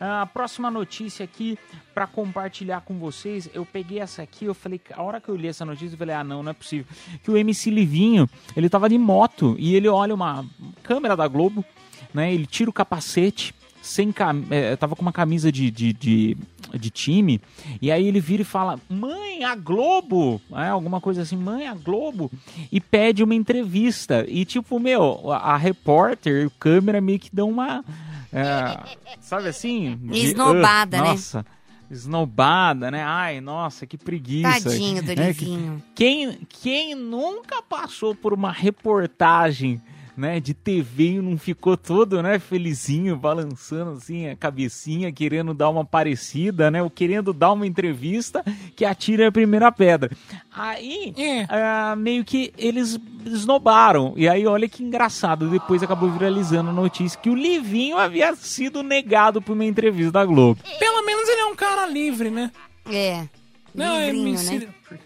A próxima notícia aqui para compartilhar com vocês, eu peguei essa aqui, eu falei, a hora que eu li essa notícia, eu falei, ah, não, não é possível. Que o MC Livinho, ele tava de moto e ele olha uma câmera da Globo, né? Ele tira o capacete, sem cam... é, tava com uma camisa de, de, de, de time, e aí ele vira e fala, mãe, a Globo, é, alguma coisa assim, mãe, a Globo, e pede uma entrevista. E tipo, meu, a, a repórter e o câmera meio que dão uma. é, sabe assim? de- Esnobada, ah, né? Nossa. Esnobada, né? Ai, nossa, que preguiça. Tadinho do né? Livinho. Quem, quem nunca passou por uma reportagem né, de TV e não ficou todo, né, felizinho, balançando assim a cabecinha, querendo dar uma parecida, né, ou querendo dar uma entrevista que atira a primeira pedra. Aí, ah, meio que eles esnobaram. E aí, olha que engraçado, depois acabou viralizando a notícia que o Livinho havia sido negado por uma entrevista da Globo. Pelo menos ele é um cara livre, né? É. Não, é Livrinho, mentira. né?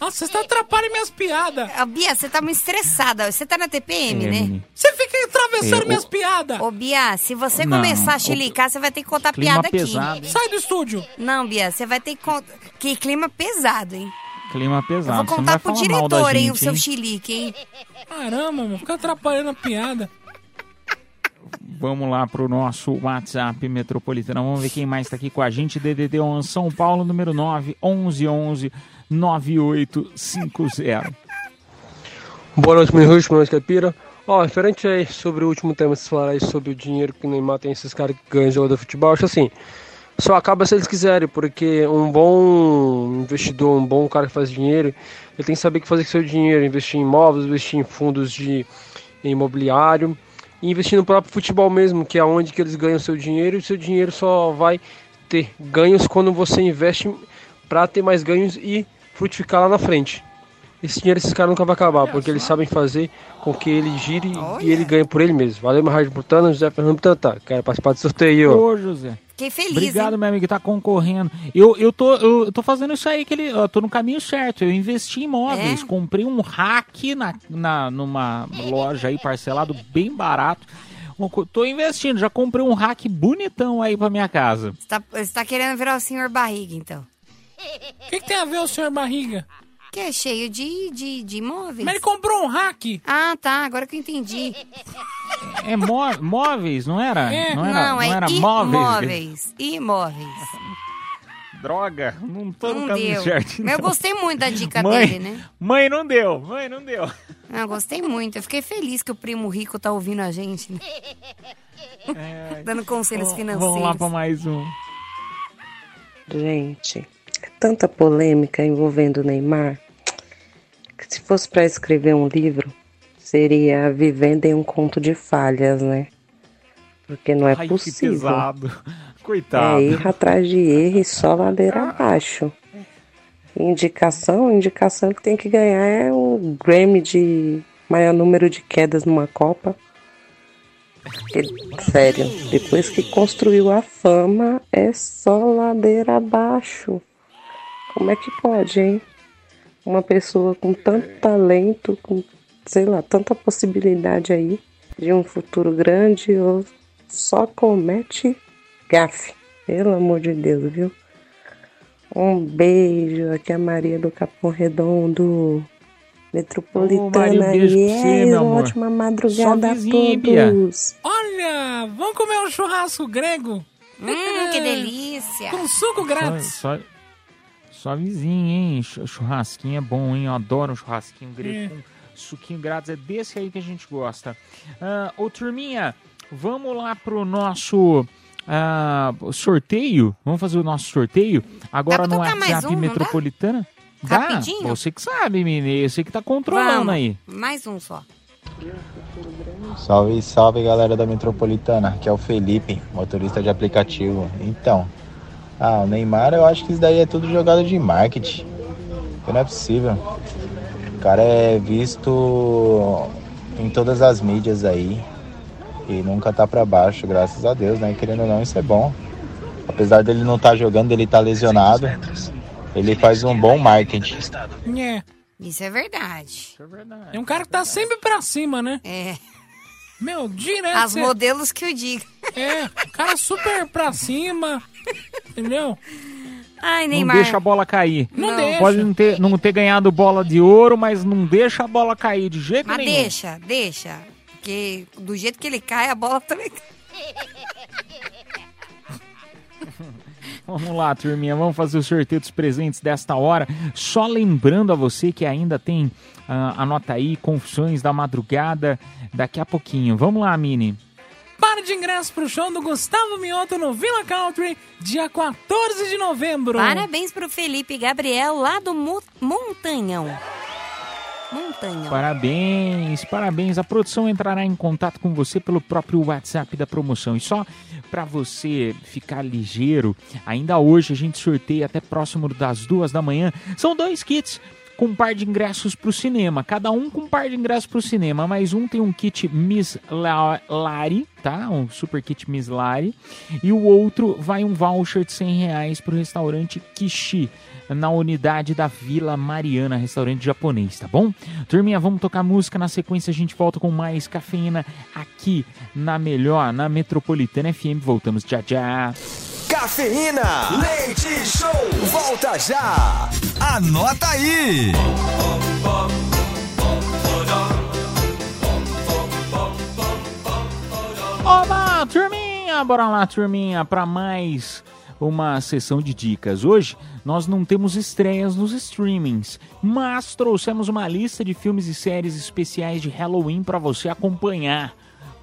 Nossa, você tá atrapalhando minhas piadas. Ô, Bia, você tá muito estressada. Você tá na TPM, É, né? Você fica atravessando É, minhas o- piadas. Ô, Bia, se você Não, começar a o- chilicar, você vai ter que contar clima piada pesado, aqui. hein? Sai do estúdio. Não, Bia, você vai ter que contar. Que clima pesado, hein? Clima Eu pesado. vou você não contar vai pro falar mal da diretor, hein, o seu hein? chilique, hein? Caramba, meu, fica atrapalhando a piada. Vamos lá pro nosso WhatsApp metropolitano. Vamos ver quem mais tá aqui com a gente. DDD 11 São Paulo, número 9 1111 9850. Boa noite, meu Russo, boa noite, Capira. Ó, referente aí sobre o último tema, vocês falaram aí sobre o dinheiro que o Neymar tem, esses caras que ganham jogador de futebol, acho assim, só acaba se eles quiserem, porque um bom investidor, um bom cara que faz dinheiro, ele tem que saber o que fazer com seu dinheiro, investir em imóveis, investir em fundos de imobiliário, e investir no próprio futebol mesmo, que é onde que eles ganham seu dinheiro, e o seu dinheiro só vai ter ganhos quando você investe para ter mais ganhos e frutificar lá na frente. Esse dinheiro esses caras nunca vai acabar, porque eles sabem fazer com que ele gire e ele ganhe por ele mesmo. Valeu, meu Rádio Portano, José Fernando Tantá. Quero participar do sorteio. Ô, José. Fiquei feliz, Obrigado, hein? meu amigo, que tá concorrendo. Eu, eu, tô, eu, tô fazendo isso aí, que ele, eu tô no caminho certo. Eu investi em imóveis, É? comprei um rack na, na, numa loja aí, parcelado bem barato. Tô investindo, já comprei um rack bonitão aí pra minha casa. Você tá, você tá querendo virar o senhor barriga, então. O que, que tem a ver o senhor barriga? Que é cheio de, de, de imóveis. Mas ele comprou um hack. Ah, tá, agora que eu entendi. É mó- móveis, não era? É. Não era, Não, é era móveis. imóveis. Imóveis. Droga, não tô no Não caminho deu. certo. Mas eu não. gostei muito da dica mãe, dele, né? Mãe, não deu. Mãe, não deu. Não, eu gostei muito. Eu fiquei feliz que o primo rico tá ouvindo a gente, né? Dando conselhos financeiros. Vamos lá pra mais um. Gente, é tanta polêmica envolvendo o Neymar que se fosse para escrever um livro, seria Vivendo em um Conto de Falhas, né? Porque não é Ai, que possível. pesado. (laughs) Coitado. É erro atrás de erro e só ladeira abaixo. Indicação, indicação que tem que ganhar é o Grammy de maior número de quedas numa Copa. Ele- sério, depois que construiu a fama, é só ladeira abaixo. Como é que pode, hein? Uma pessoa com tanto talento, com, sei lá, tanta possibilidade aí de um futuro grande, ou só comete gafe. Pelo amor de Deus, viu? Um beijo, aqui é a Maria do Capão Redondo, metropolitana. Ô, um beijo pra e você, é, meu amor. ótima madrugada a todos. Olha, vamos comer um churrasco grego? Hum, que delícia. Com suco grátis. só, só vizinho, hein? Chu- Churrasquinho é bom, hein? Eu adoro um churrasquinho grego com suquinho grátis. É desse aí que a gente gosta. Ah, ô, turminha, vamos lá pro nosso ah, sorteio. Vamos fazer o nosso sorteio agora no WhatsApp um? Metropolitana. Dá? Rapidinho? Você que sabe, menino. Você que tá controlando Vamos, aí. mais um só. Salve, salve galera da Metropolitana, aqui é o Felipe, motorista de aplicativo. Então, ah, o Neymar eu acho que isso daí é tudo jogado de marketing. Não é possível. O cara é visto em todas as mídias aí e nunca tá pra baixo, graças a Deus, né? Querendo ou não, isso é bom. Apesar dele não estar jogando, ele tá lesionado. Ele faz um bom marketing. É. Isso é verdade. É um cara que tá sempre pra cima, né? É. Meu, direto. As cê- modelos que eu digo. É, cara super pra cima. Entendeu? Ai, Não Neymar. deixa a bola cair. Não deixa. Pode não ter, não ter ganhado bola de ouro, mas não deixa a bola cair de jeito Mas nenhum. deixa, deixa. Porque do jeito que ele cai, a bola também cai. (laughs) Vamos lá, turminha, vamos fazer o sorteio dos presentes desta hora. Só lembrando a você que ainda tem, ah, anota aí, Confissões da Madrugada daqui a pouquinho. Vamos lá, Mini. Para de ingresso pro show do Gustavo Mioto no Villa Country, dia 14 de novembro. Parabéns pro Felipe Gabriel lá do Mu- Montanhão. Montanhão. Parabéns, parabéns. A produção entrará em contato com você pelo próprio WhatsApp da promoção. E só para você ficar ligeiro, ainda hoje a gente sorteia até próximo das duas da manhã. São dois kits com um par de ingressos para o cinema. Cada um com um par de ingressos para o cinema. Mas um tem um kit Miss La- Lari, tá? Um super kit Miss Lari. E o outro vai um voucher de 100 reais para o restaurante Kishi na unidade da Vila Mariana, restaurante japonês, tá bom? Turminha, vamos tocar música. Na sequência, a gente volta com mais cafeína aqui na melhor, na Metropolitana FM. Voltamos já já. Cafeína, leite show, volta já. Anota aí! Olá, turminha! Bora lá, turminha, para mais uma sessão de dicas. Hoje nós não temos estreias nos streamings, mas trouxemos uma lista de filmes e séries especiais de Halloween para você acompanhar.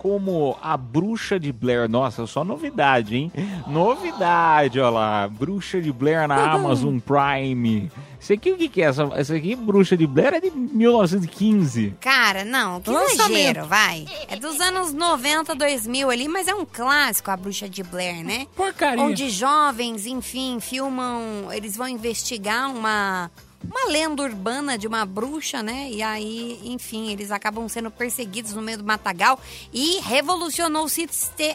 Como A Bruxa de Blair. Nossa, só novidade, hein? Novidade, olha lá. Bruxa de Blair na (laughs) Amazon Prime. Isso aqui o que, que é? Essa, essa aqui, Bruxa de Blair, é de 1915. Cara, não, que Lançamento. exagero, vai. É dos anos 90, 2000 ali, mas é um clássico, A Bruxa de Blair, né? Porcaria. Onde jovens, enfim, filmam, eles vão investigar uma uma lenda urbana de uma bruxa, né? E aí, enfim, eles acabam sendo perseguidos no meio do matagal e revolucionou o,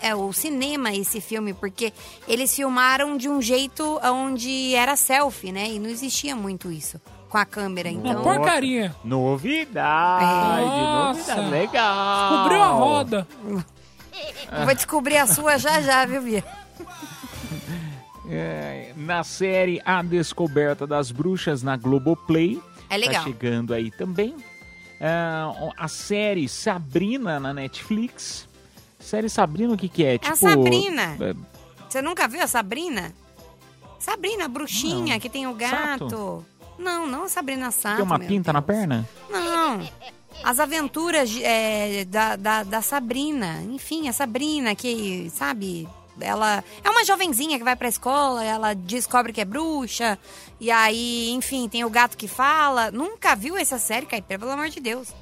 é, o cinema esse filme, porque eles filmaram de um jeito onde era selfie, né? E não existia muito isso com a câmera, então. Uma porcaria. Novidade, Nossa. novidade, legal. Cobriu a roda. Eu (laughs) Vou descobrir a sua já já, viu, Bia? É, na série A Descoberta das Bruxas na Globoplay. É legal. Tá chegando aí também. Ah, a série Sabrina na Netflix. Série Sabrina, o que que é? É a tipo, Sabrina. é, Você nunca viu a Sabrina? Sabrina, a bruxinha Não. que tem o gato. Sato? Não, não a Sabrina Sato. tem uma pinta na perna? Não. As aventuras é, da, da, da Sabrina. Enfim, a Sabrina que, sabe, ela é uma jovenzinha que vai pra escola, ela descobre que é bruxa, e aí, enfim, tem o gato que fala. Nunca viu essa série, Caipira, pelo amor de Deus.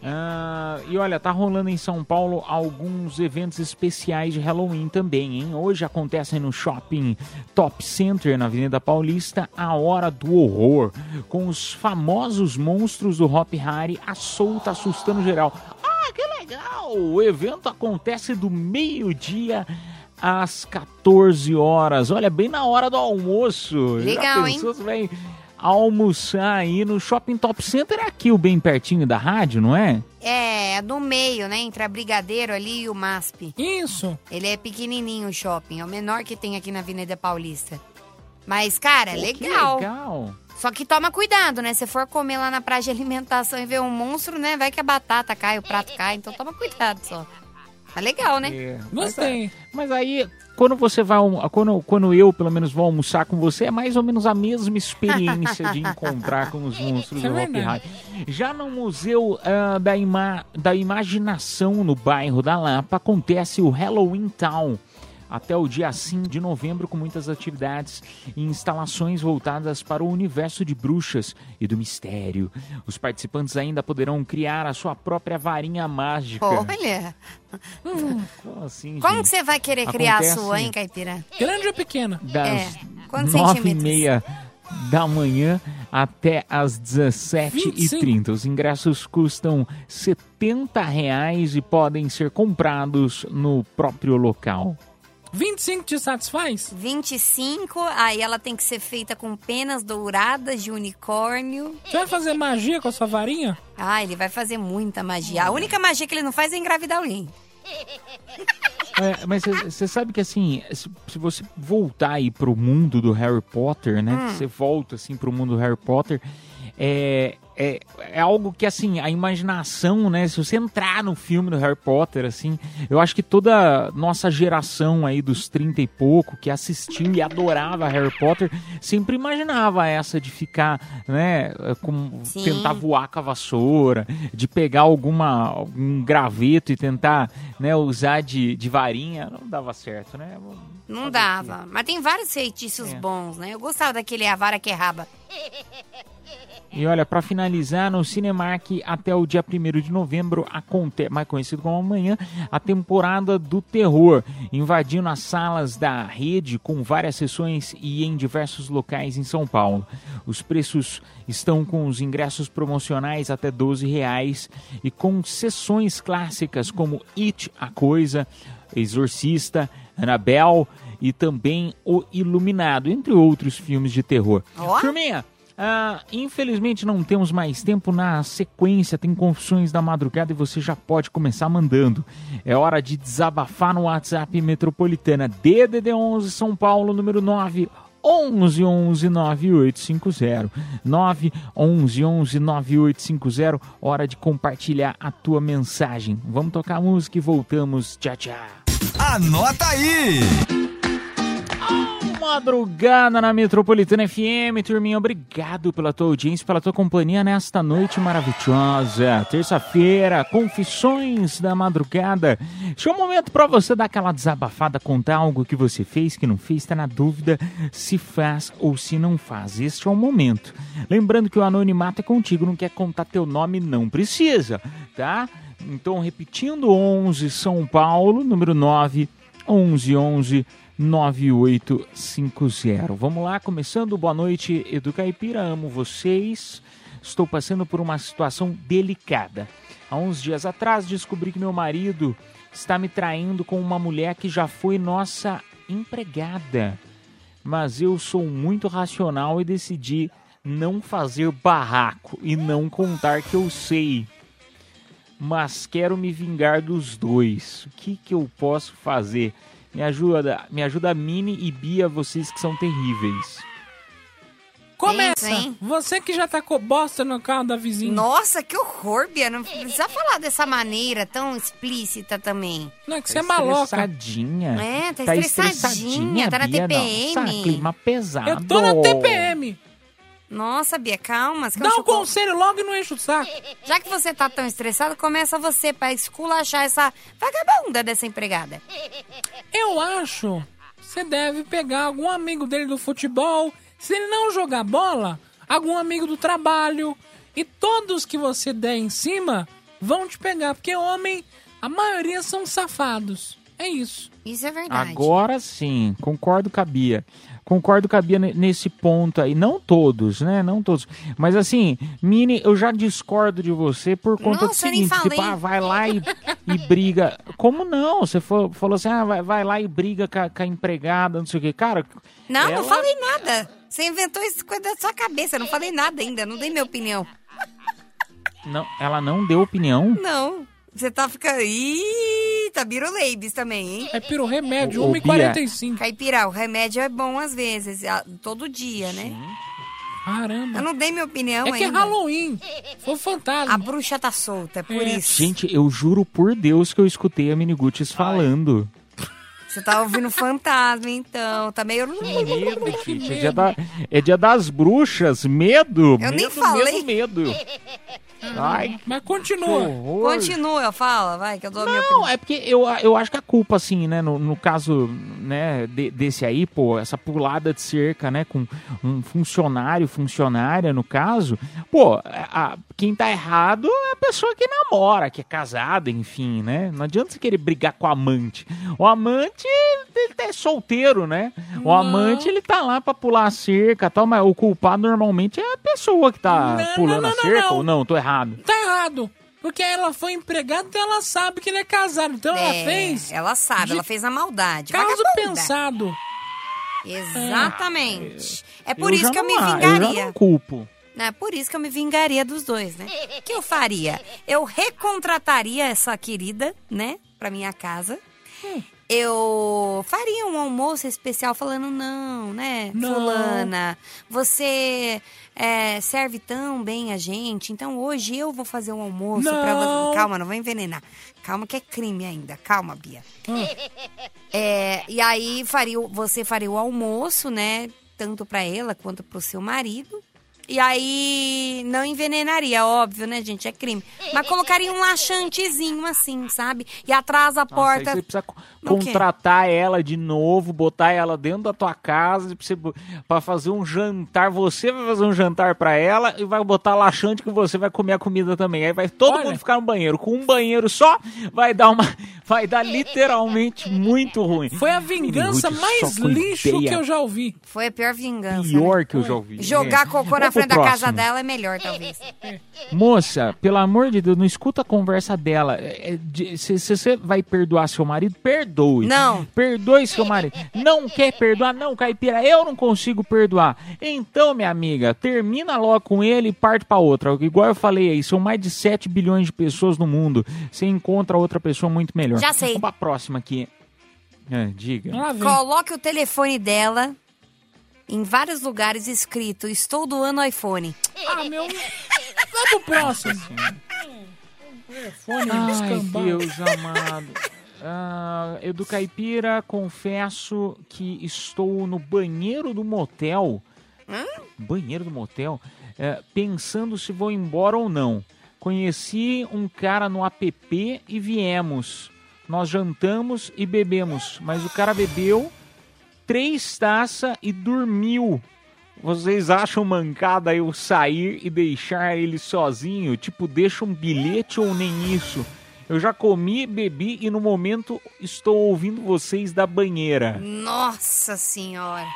Ah, e olha, tá rolando em São Paulo alguns eventos especiais de Halloween também, hein? Hoje acontecem no Shopping Top Center, na Avenida Paulista, a Hora do Horror, com os famosos monstros do Hop Harry à solta, assustando geral. Legal! O evento acontece do meio-dia às 14 horas. Olha, bem na hora do almoço. Legal, Já pensou, Você vai almoçar aí no Shopping Top Center, é aqui o bem pertinho da rádio, não é? É, no meio, né? Entre a Brigadeiro ali e o MASP. Isso. Ele é pequenininho o shopping, é o menor que tem aqui na Avenida Paulista. Mas, cara, é Pô, que legal. Só que toma cuidado, né? Se for comer lá na praia de alimentação e ver um monstro, né? Vai que a batata cai, o prato cai. Então toma cuidado só. Tá legal, né? É, mas, mas aí, quando você vai. Quando, quando eu, pelo menos, vou almoçar com você, é mais ou menos a mesma experiência de (laughs) encontrar com os monstros é do verdade. Hari. Já no Museu ah, da, Ima- da Imaginação, no bairro da Lapa, acontece o Halloween Town. Até o dia 5 de novembro, com muitas atividades e instalações voltadas para o universo de bruxas e do mistério. Os participantes ainda poderão criar a sua própria varinha mágica. Olha. Como assim, Como você vai querer criar a Acontece sua, hein, Caipira? Grande ou pequena? Das É. Quantos nove e meia da manhã até as 17h30. Os ingressos custam 70 reais e podem ser comprados no próprio local. 25 te satisfaz? 25, aí ela tem que ser feita com penas douradas de unicórnio. Você vai fazer magia com a sua varinha? Ah, ele vai fazer muita magia. A única magia que ele não faz é engravidar alguém. (laughs) É, mas você sabe que assim, se, se você voltar aí pro mundo do Harry Potter, né? Hum. Você volta assim pro mundo do Harry Potter, é, é, é algo que assim, a imaginação, né? Se você entrar no filme do Harry Potter, assim, eu acho que toda nossa geração aí dos 30 e pouco que assistiu e adorava Harry Potter, sempre imaginava essa de ficar, né, com, Sim. tentar voar com a vassoura, de pegar alguma algum graveto e tentar, né, usar de, de varinha, não dava certo, né? Não dava. Mas tem vários feitiços É. bons, né? Eu gostava daquele A Vara que é Raba. (laughs) E olha, para finalizar, no Cinemark até o dia 1 de novembro, acontece, mais conhecido como amanhã, a temporada do terror, invadindo as salas da rede com várias sessões e em diversos locais em São Paulo. Os preços estão com os ingressos promocionais até 12 reais e com sessões clássicas como It, a Coisa, Exorcista, Annabelle e também O Iluminado, entre outros filmes de terror. Ó. Turminha, ah, infelizmente não temos mais tempo na sequência, tem confissões da madrugada e você já pode começar mandando. É hora de desabafar no WhatsApp Metropolitana DDD 11 São Paulo, número 9 11 11 9850 9 11 11 9850 Hora de compartilhar a tua mensagem. Vamos tocar a música e voltamos. Tchau, tchau. Anota aí! Madrugada na Metropolitana FM, turminha, obrigado pela tua audiência, pela tua companhia nesta noite maravilhosa. Terça-feira, confissões da madrugada. Chegou o momento pra você dar aquela desabafada, contar algo que você fez, que não fez, tá na dúvida se faz ou se não faz. Este é o momento. Lembrando que o anonimato é contigo, não quer contar teu nome, não precisa, tá? Então, repetindo, 11 São Paulo, número 9 11 11 9850. Vamos lá, começando. Boa noite, Edu Caipira. Amo vocês. Estou passando por uma situação delicada. Há uns dias atrás descobri que meu marido está me traindo com uma mulher que já foi nossa empregada. Mas eu sou muito racional e decidi não fazer barraco e não contar que eu sei. Mas quero me vingar dos dois. O que, que eu posso fazer? Me ajuda, me ajuda Mini e Bia, vocês que são terríveis. Começa! Você que já tá com bosta no carro da vizinha. Nossa, que horror, Bia. Não precisa falar dessa maneira tão explícita também. Não, é que você é maloca. Estressadinha. É, tá estressadinha, tá na Bia, TPM. Nossa, clima pesado. Eu tô na TPM. Nossa, Bia, calma. você Dá um machucou. conselho logo e não enche o saco. Já que você tá tão estressado, começa você pra esculachar essa vagabunda dessa empregada. Eu acho que você deve pegar algum amigo dele do futebol. Se ele não jogar bola, algum amigo do trabalho. E todos que você der em cima, vão te pegar. Porque homem, a maioria são safados. É isso. Isso é verdade. Agora sim, concordo com a Bia. Concordo com a Bia ne- nesse ponto aí. Não todos, né? Não todos. Mas assim, Mini, eu já discordo de você por conta do Nossa, seguinte: tipo, ah, vai lá e, e briga. Como não? Você fa- falou assim, ah, vai, vai lá e briga com a, com a empregada, não sei o quê. Cara, Não, ela- não falei nada. Você inventou isso coisa da sua cabeça. Eu não falei nada ainda. Não dei minha opinião. não, ela não deu opinião. Não. Você tá ficando. Ih, tá biruleibes também, hein? É piro remédio, Ô, ô, 1,45. Caipira, o remédio é bom às vezes, todo dia, né? Caramba. Eu não dei minha opinião É que é ainda. Halloween. Foi fantasma. A bruxa tá solta, é por É. isso. Gente, eu juro por Deus que eu escutei a Miniguts falando. Você tá ouvindo fantasma, então. Tá meio. Medo, gente. É dia, da- é dia das bruxas. Medo. Eu medo, nem falei. medo, medo. Ai, Mas que continua. Continua, fala, vai, que eu dou a minha Não, é porque eu, eu acho que a culpa, assim, né, no, no caso, né, de- desse aí, pô, essa pulada de cerca, né, com um funcionário, funcionária, no caso, pô, a, a- quem tá errado é a pessoa que namora, que é casada, enfim, né, não adianta você querer brigar com o amante. O amante, ele é solteiro, né, o Não. amante, ele tá lá pra pular a cerca e tal, mas o culpado normalmente é a pessoa que tá Não, pulando não, a não, cerca, não. ou não, tô errado. Tá errado. Porque ela foi empregada, então ela sabe que ele é casado. Então ela É, fez. Ela sabe, de ela fez a maldade. Caso Vagabunda. pensado. Exatamente. É por Eu isso que eu me não- Eu já vingaria. não culpo. É por isso que eu me vingaria dos dois, né? O que eu faria? Eu recontrataria essa querida, né? Pra minha casa. Eu faria um almoço especial falando, não, né? Não. Fulana, você é, serve tão bem a gente, então hoje eu vou fazer um almoço pra você. Calma, não vou envenenar. Calma que é crime ainda. Calma, Bia. Ah. É, e aí faria, o- você faria o almoço, né? Tanto pra ela quanto pro seu marido. E aí não envenenaria, óbvio, né, gente? É crime. Mas colocaria um laxantezinho assim, sabe? E atrás a Nossa, aí porta. você precisa contratar ela de novo, botar ela dentro da tua casa pra fazer um jantar. Você vai fazer um jantar pra ela e vai botar laxante que você vai comer a comida também. Aí vai todo Olha. mundo ficar no banheiro. Com um banheiro só, vai dar uma. Vai dar literalmente muito ruim. Foi a vingança mais lixo ideia que eu já ouvi. Foi a pior vingança. Pior né? que eu já ouvi. Jogar É. cocô na frente da casa dela é melhor, talvez. Moça, pelo amor de Deus, não escuta a conversa dela. É, de- Se você vai perdoar seu marido, perdoe. Não. Perdoe seu marido. Não quer perdoar? Não, caipira, eu não consigo perdoar. Então, minha amiga, termina logo com ele e parte pra outra. Igual eu falei aí, são mais de 7 bilhões de pessoas no mundo. Você encontra outra pessoa muito melhor. Já sei. Vamos pra próxima aqui. É, diga. Coloque o telefone dela em vários lugares escrito: Estou doando iPhone. Ah, (laughs) meu. Vamos pro próximo. Telefone Ai, descambado. Deus amado. Ah, Edu Caipira, confesso que estou no banheiro do motel. Banheiro do motel? É, pensando se vou embora ou não. Conheci um cara no app e viemos. Nós jantamos e bebemos, mas o cara bebeu três taças e dormiu. Vocês acham mancada eu sair e deixar ele sozinho? Tipo, deixa um bilhete ou nem isso? Eu já comi, bebi e no momento estou ouvindo vocês da banheira. Nossa senhora.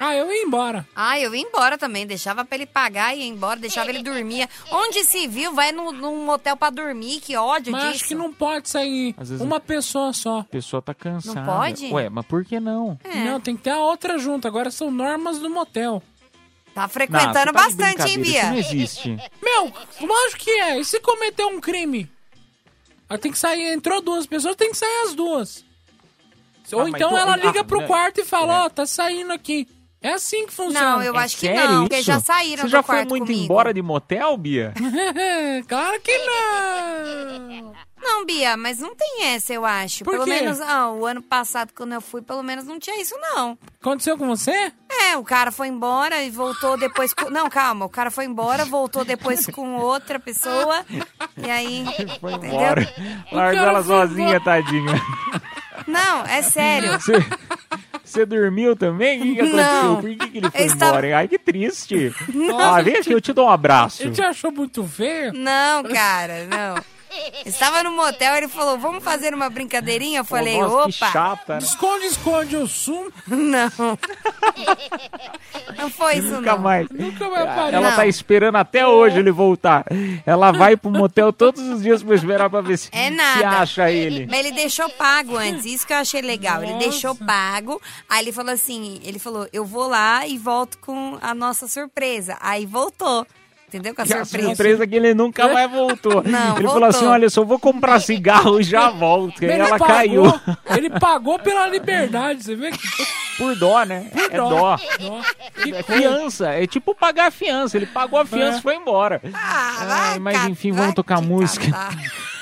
Ah, eu ia embora. Ah, eu ia embora também. Deixava pra ele pagar e ia embora, deixava ele dormir. Onde se viu, vai no, num motel pra dormir. Que ódio Mas disso. acho que não pode sair uma pessoa só. A pessoa tá cansada. Não pode? Ué, mas por que não? É. Não, tem que ter a outra junto. Agora são normas do motel. Tá Não, frequentando tá de bastante, hein, brincadeira, Isso não Bia? existe. Meu, lógico que é. E se cometer um crime? Aí tem que sair, entrou duas pessoas, tem que sair as duas. Ou mas então tu- ela ah, liga pro né, quarto e fala, é. ó, tá saindo aqui. É assim que funciona. Não, eu acho que não, porque isso? já saíram Você já foi muito comigo. embora de motel, Bia? (laughs) claro que não. Não, Bia, mas não tem essa, eu acho. Por pelo quê? menos, ah, o ano passado, quando eu fui, pelo menos não tinha isso, não. Aconteceu com você? É, o cara foi embora e voltou depois com... Não, calma, o cara foi embora, voltou depois com outra pessoa. E aí. (laughs) Foi entendeu? embora. Largou cara ela sozinha, tadinha. Não, é sério. Você, Você dormiu também? O que, que aconteceu? Não. Por que, que ele foi estava- embora? Ai, que triste. Nossa, ah, vem aqui, eu te dou um abraço. Ele te achou muito feio? Não, cara, não. Estava no motel, ele falou, vamos fazer uma brincadeirinha? Eu falei, nossa, opa. que chata, né? Esconde, esconde, eu sumo. Não. (laughs) Não foi isso, Nunca não. mais. Nunca vai parar. Ela Não. tá esperando até hoje ele voltar. Ela vai pro motel todos os dias pra esperar pra ver se, É se nada. acha ele. Mas ele deixou pago antes, isso que eu achei legal. Ele Nossa. deixou pago, aí ele falou assim, ele falou, eu vou lá e volto com a nossa surpresa. Aí voltou, entendeu? Com a Que a surpresa. surpresa é que ele nunca (laughs) mais voltou. Não, ele voltou. falou assim: olha, eu só vou comprar cigarro e já volto. E ela pagou, caiu. Ele pagou pela liberdade, você vê que Por dó, né? Por é dó. dó. dó. É fiança. É tipo pagar a fiança. Ele pagou a fiança É. e foi embora. Ah, Ai, mas enfim, vamos tocar música. catar. (laughs)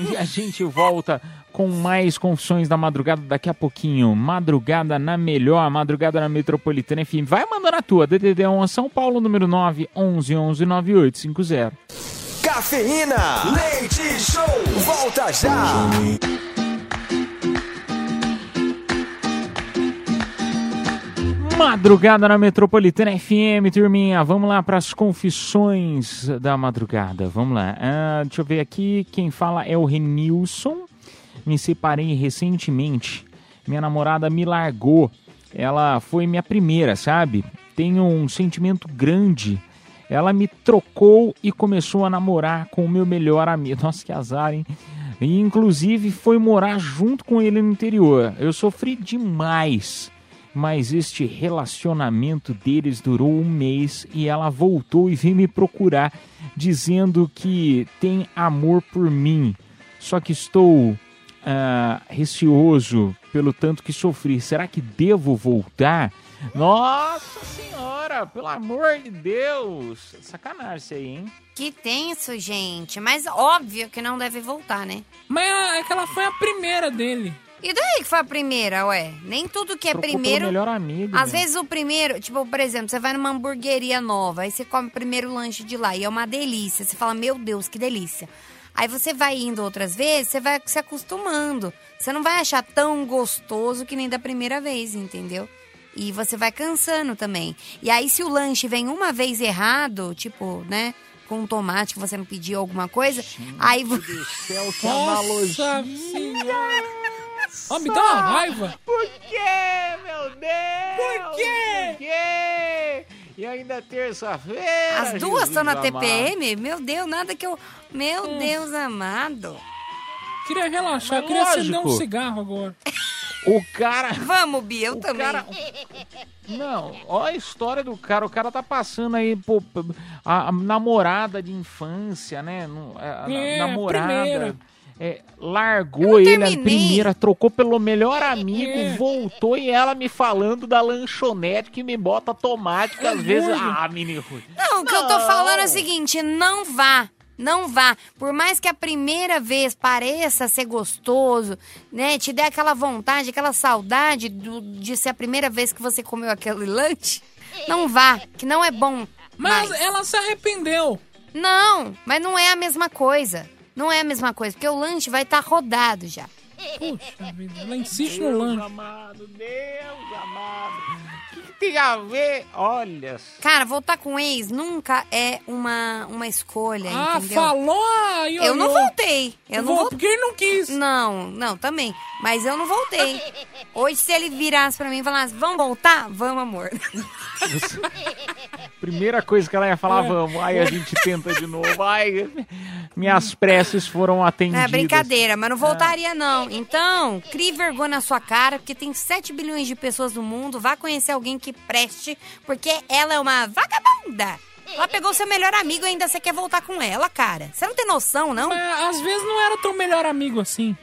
E a gente volta com mais confissões da madrugada daqui a pouquinho. Madrugada na melhor, madrugada na Metropolitana FM. Vai mandando a tua. DDD 1 São Paulo, número 9 11 11 9850. Cafeína. Leite Show. Volta já. Madrugada na Metropolitana FM, turminha. Vamos lá para as confissões da madrugada. Vamos lá. Ah, deixa eu ver aqui. Quem fala é o Renilson. Me separei recentemente. Minha namorada me largou. Ela foi minha primeira, sabe? Tenho um sentimento grande. Ela me trocou e começou a namorar com o meu melhor amigo. (laughs) Nossa, que azar, hein? E inclusive foi morar junto com ele no interior. Eu sofri demais mas este relacionamento deles durou um mês e ela voltou e veio me procurar dizendo que tem amor por mim. Só que estou ah, receoso pelo tanto que sofri. Será que devo voltar? Nossa senhora, pelo amor de Deus! Sacanagem isso aí, hein? Que tenso, gente. Mas óbvio que não deve voltar, né? Mas é que ela foi a primeira dele. E daí que foi a primeira, ué? Nem tudo que é Trocou primeiro. pelo melhor amigo. Às né? vezes o primeiro, tipo, por exemplo, você vai numa hamburgueria nova, aí você come o primeiro lanche de lá e é uma delícia. Você fala, meu Deus, que delícia. Aí você vai indo outras vezes, você vai se acostumando. Você não vai achar tão gostoso que nem da primeira vez, entendeu? E você vai cansando também. E aí, se o lanche vem uma vez errado, tipo, né? Com um tomate que você não pediu alguma coisa, aí. vo- Céu, que Nossa analogia. senhora. Me dá uma raiva. Por quê, meu Deus? Por quê? Por quê? E ainda é terça-feira. As duas estão na amado. TPM? Meu Deus, nada que eu. Meu Hum. Deus amado. Queria relaxar, Mas queria acender lógico. um cigarro agora. O cara. Vamos, Bia, eu também. cara- Não, olha a história do cara. O cara tá passando aí, pô, a, a namorada de infância, né? A, a É, a namorada. primeira. É, largou ele, a primeira, trocou pelo melhor amigo, É. voltou e ela me falando da lanchonete que me bota tomate, que às vezes. Ah, menino. ruim. Não, o que eu tô falando é o seguinte: não vá. Não vá. Por mais que a primeira vez pareça ser gostoso, né? Te dê aquela vontade, aquela saudade do- de ser a primeira vez que você comeu aquele lanche, não vá, que não é bom. Mas mais. ela se arrependeu. Não, mas não é a mesma coisa. Não é a mesma coisa, porque o lanche vai estar rodado já. Puxa vida, ela insiste no Deus lanche. amado, Deus amado. Tem a ver? Olha. Cara, voltar com ex nunca é uma, uma escolha, Ah, entendeu? falou Eu não voltei. Eu não Voltou voltei. porque ele não quis. Não, não, também. Mas eu não voltei. Hoje, se ele virasse pra mim e falasse, vamos voltar? Vamos, amor. (laughs) Primeira coisa que ela ia falar, É. vamos. Aí a gente tenta de novo. Ai, minhas preces foram atendidas. É brincadeira, mas não voltaria, não. Então, crie vergonha na sua cara, porque tem 7 bilhões de pessoas no mundo. Vá conhecer alguém que preste, porque ela é uma vagabunda. Ela pegou seu melhor amigo e ainda você quer voltar com ela, cara. Você não tem noção, não? Mas às vezes não era tão melhor amigo assim.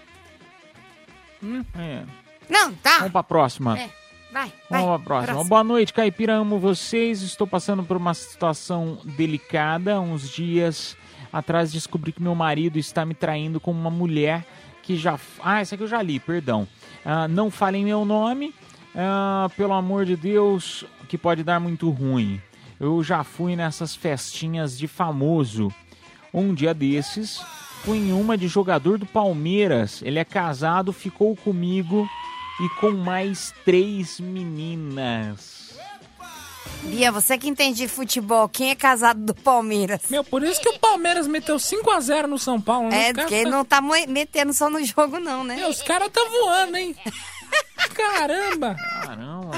É. Não, tá. Vamos pra próxima. É, vai, vai. Vamos pra próxima. Próxima. Boa noite, Caipira. Amo vocês. Estou passando por uma situação delicada. Uns dias atrás descobri que meu marido está me traindo com uma mulher que já. Ah, essa aqui eu já li, perdão. Ah, não falem meu nome. Ah, pelo amor de Deus, que pode dar muito ruim. Eu já fui nessas festinhas de famoso. Um dia desses, fui em uma de jogador do Palmeiras. Ele é casado, ficou comigo e com mais três meninas. Bia, você que entende de futebol, quem é casado do Palmeiras? Meu, por isso que o Palmeiras meteu 5x0 no São Paulo, né? É, porque tá- não tá metendo só no jogo, não, né? Meu, os caras tá voando, hein? (laughs) Caramba! Caramba!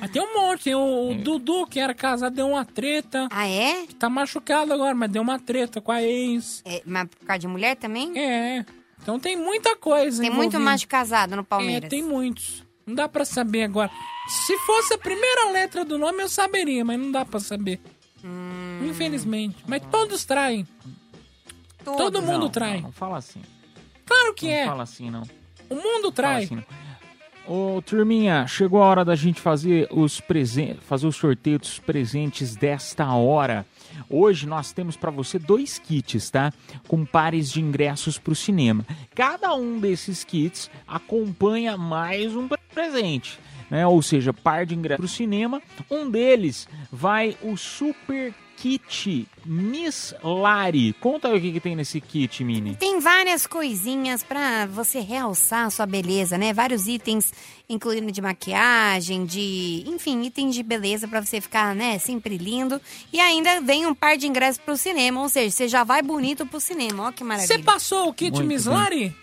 Mas tem um monte, tem o, o Dudu, que era casado, deu uma treta. Ah, é? Tá machucado agora, mas deu uma treta com a ex. É, mas por causa de mulher também? É. Então tem muita coisa Tem muito envolvida. macho casado no Palmeiras. É, tem muitos. Não dá pra saber agora. Se fosse a primeira letra do nome, eu saberia, mas não dá pra saber. Hum. Infelizmente. Mas todos traem. Todo mundo Não, trai. Não, não fala assim. Claro que não é. fala assim, não. O mundo Fala trai. assim, não. Ô, turminha, chegou a hora da gente fazer os presentes, fazer os sorteios dos presentes desta hora. Hoje nós temos para você dois kits, tá? Com pares de ingressos para o cinema. Cada um desses kits acompanha mais um presente, né? Ou seja, par de ingressos para o cinema. Um deles vai o Super Kit Miss Lari. Conta aí o que, que tem nesse kit, Mini. Tem várias coisinhas pra você realçar a sua beleza, né? Vários itens, incluindo de maquiagem, de. Enfim, itens de beleza pra você ficar, né, sempre lindo. E ainda vem um par de ingressos pro cinema, ou seja, você já vai bonito pro cinema. Ó que maravilha. Você passou o kit Muito Miss bem. Lari?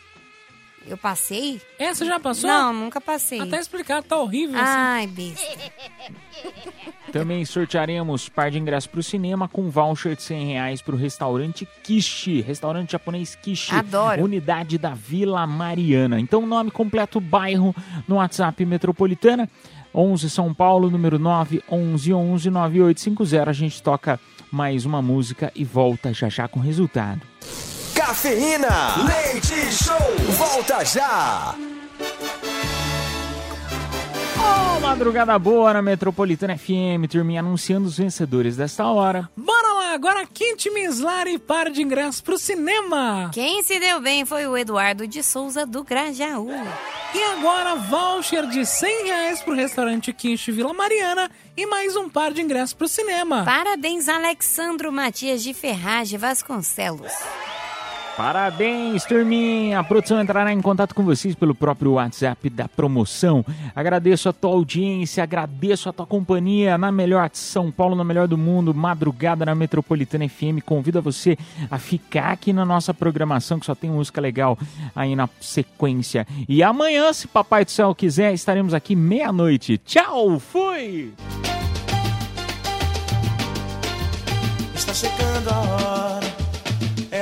Eu passei? Essa já passou? Não, nunca passei. Até explicado, tá horrível. Ai, besta. (laughs) Também sortearemos par de ingressos para o cinema com voucher de 100 reais para o restaurante Kishi, restaurante japonês Kishi, Adoro. unidade da Vila Mariana. Então, nome completo, bairro no WhatsApp Metropolitana, 11 São Paulo, número 9 11 11 9850. A gente toca mais uma música e volta já já com o resultado. Cafeína, leite show, volta já. Ô, madrugada boa na Metropolitana FM, turminha anunciando os vencedores desta hora. Bora lá, agora kit Miss Lari par de ingressos pro cinema. Quem se deu bem foi o Eduardo de Souza do Grajaú. E agora, voucher de 100 reais pro restaurante Quiche Vila Mariana e mais um par de ingressos pro cinema. Parabéns, Alexandro Matias de Ferragem Vasconcelos. Parabéns, turminha! A produção entrará em contato com vocês pelo próprio WhatsApp da promoção. Agradeço a tua audiência, agradeço a tua companhia na melhor de São Paulo, na melhor do mundo, madrugada na Metropolitana FM. Convido você a ficar aqui na nossa programação, que só tem música legal aí na sequência. E amanhã, se Papai do Céu quiser, estaremos aqui meia-noite. Tchau, fui! Está chegando a hora,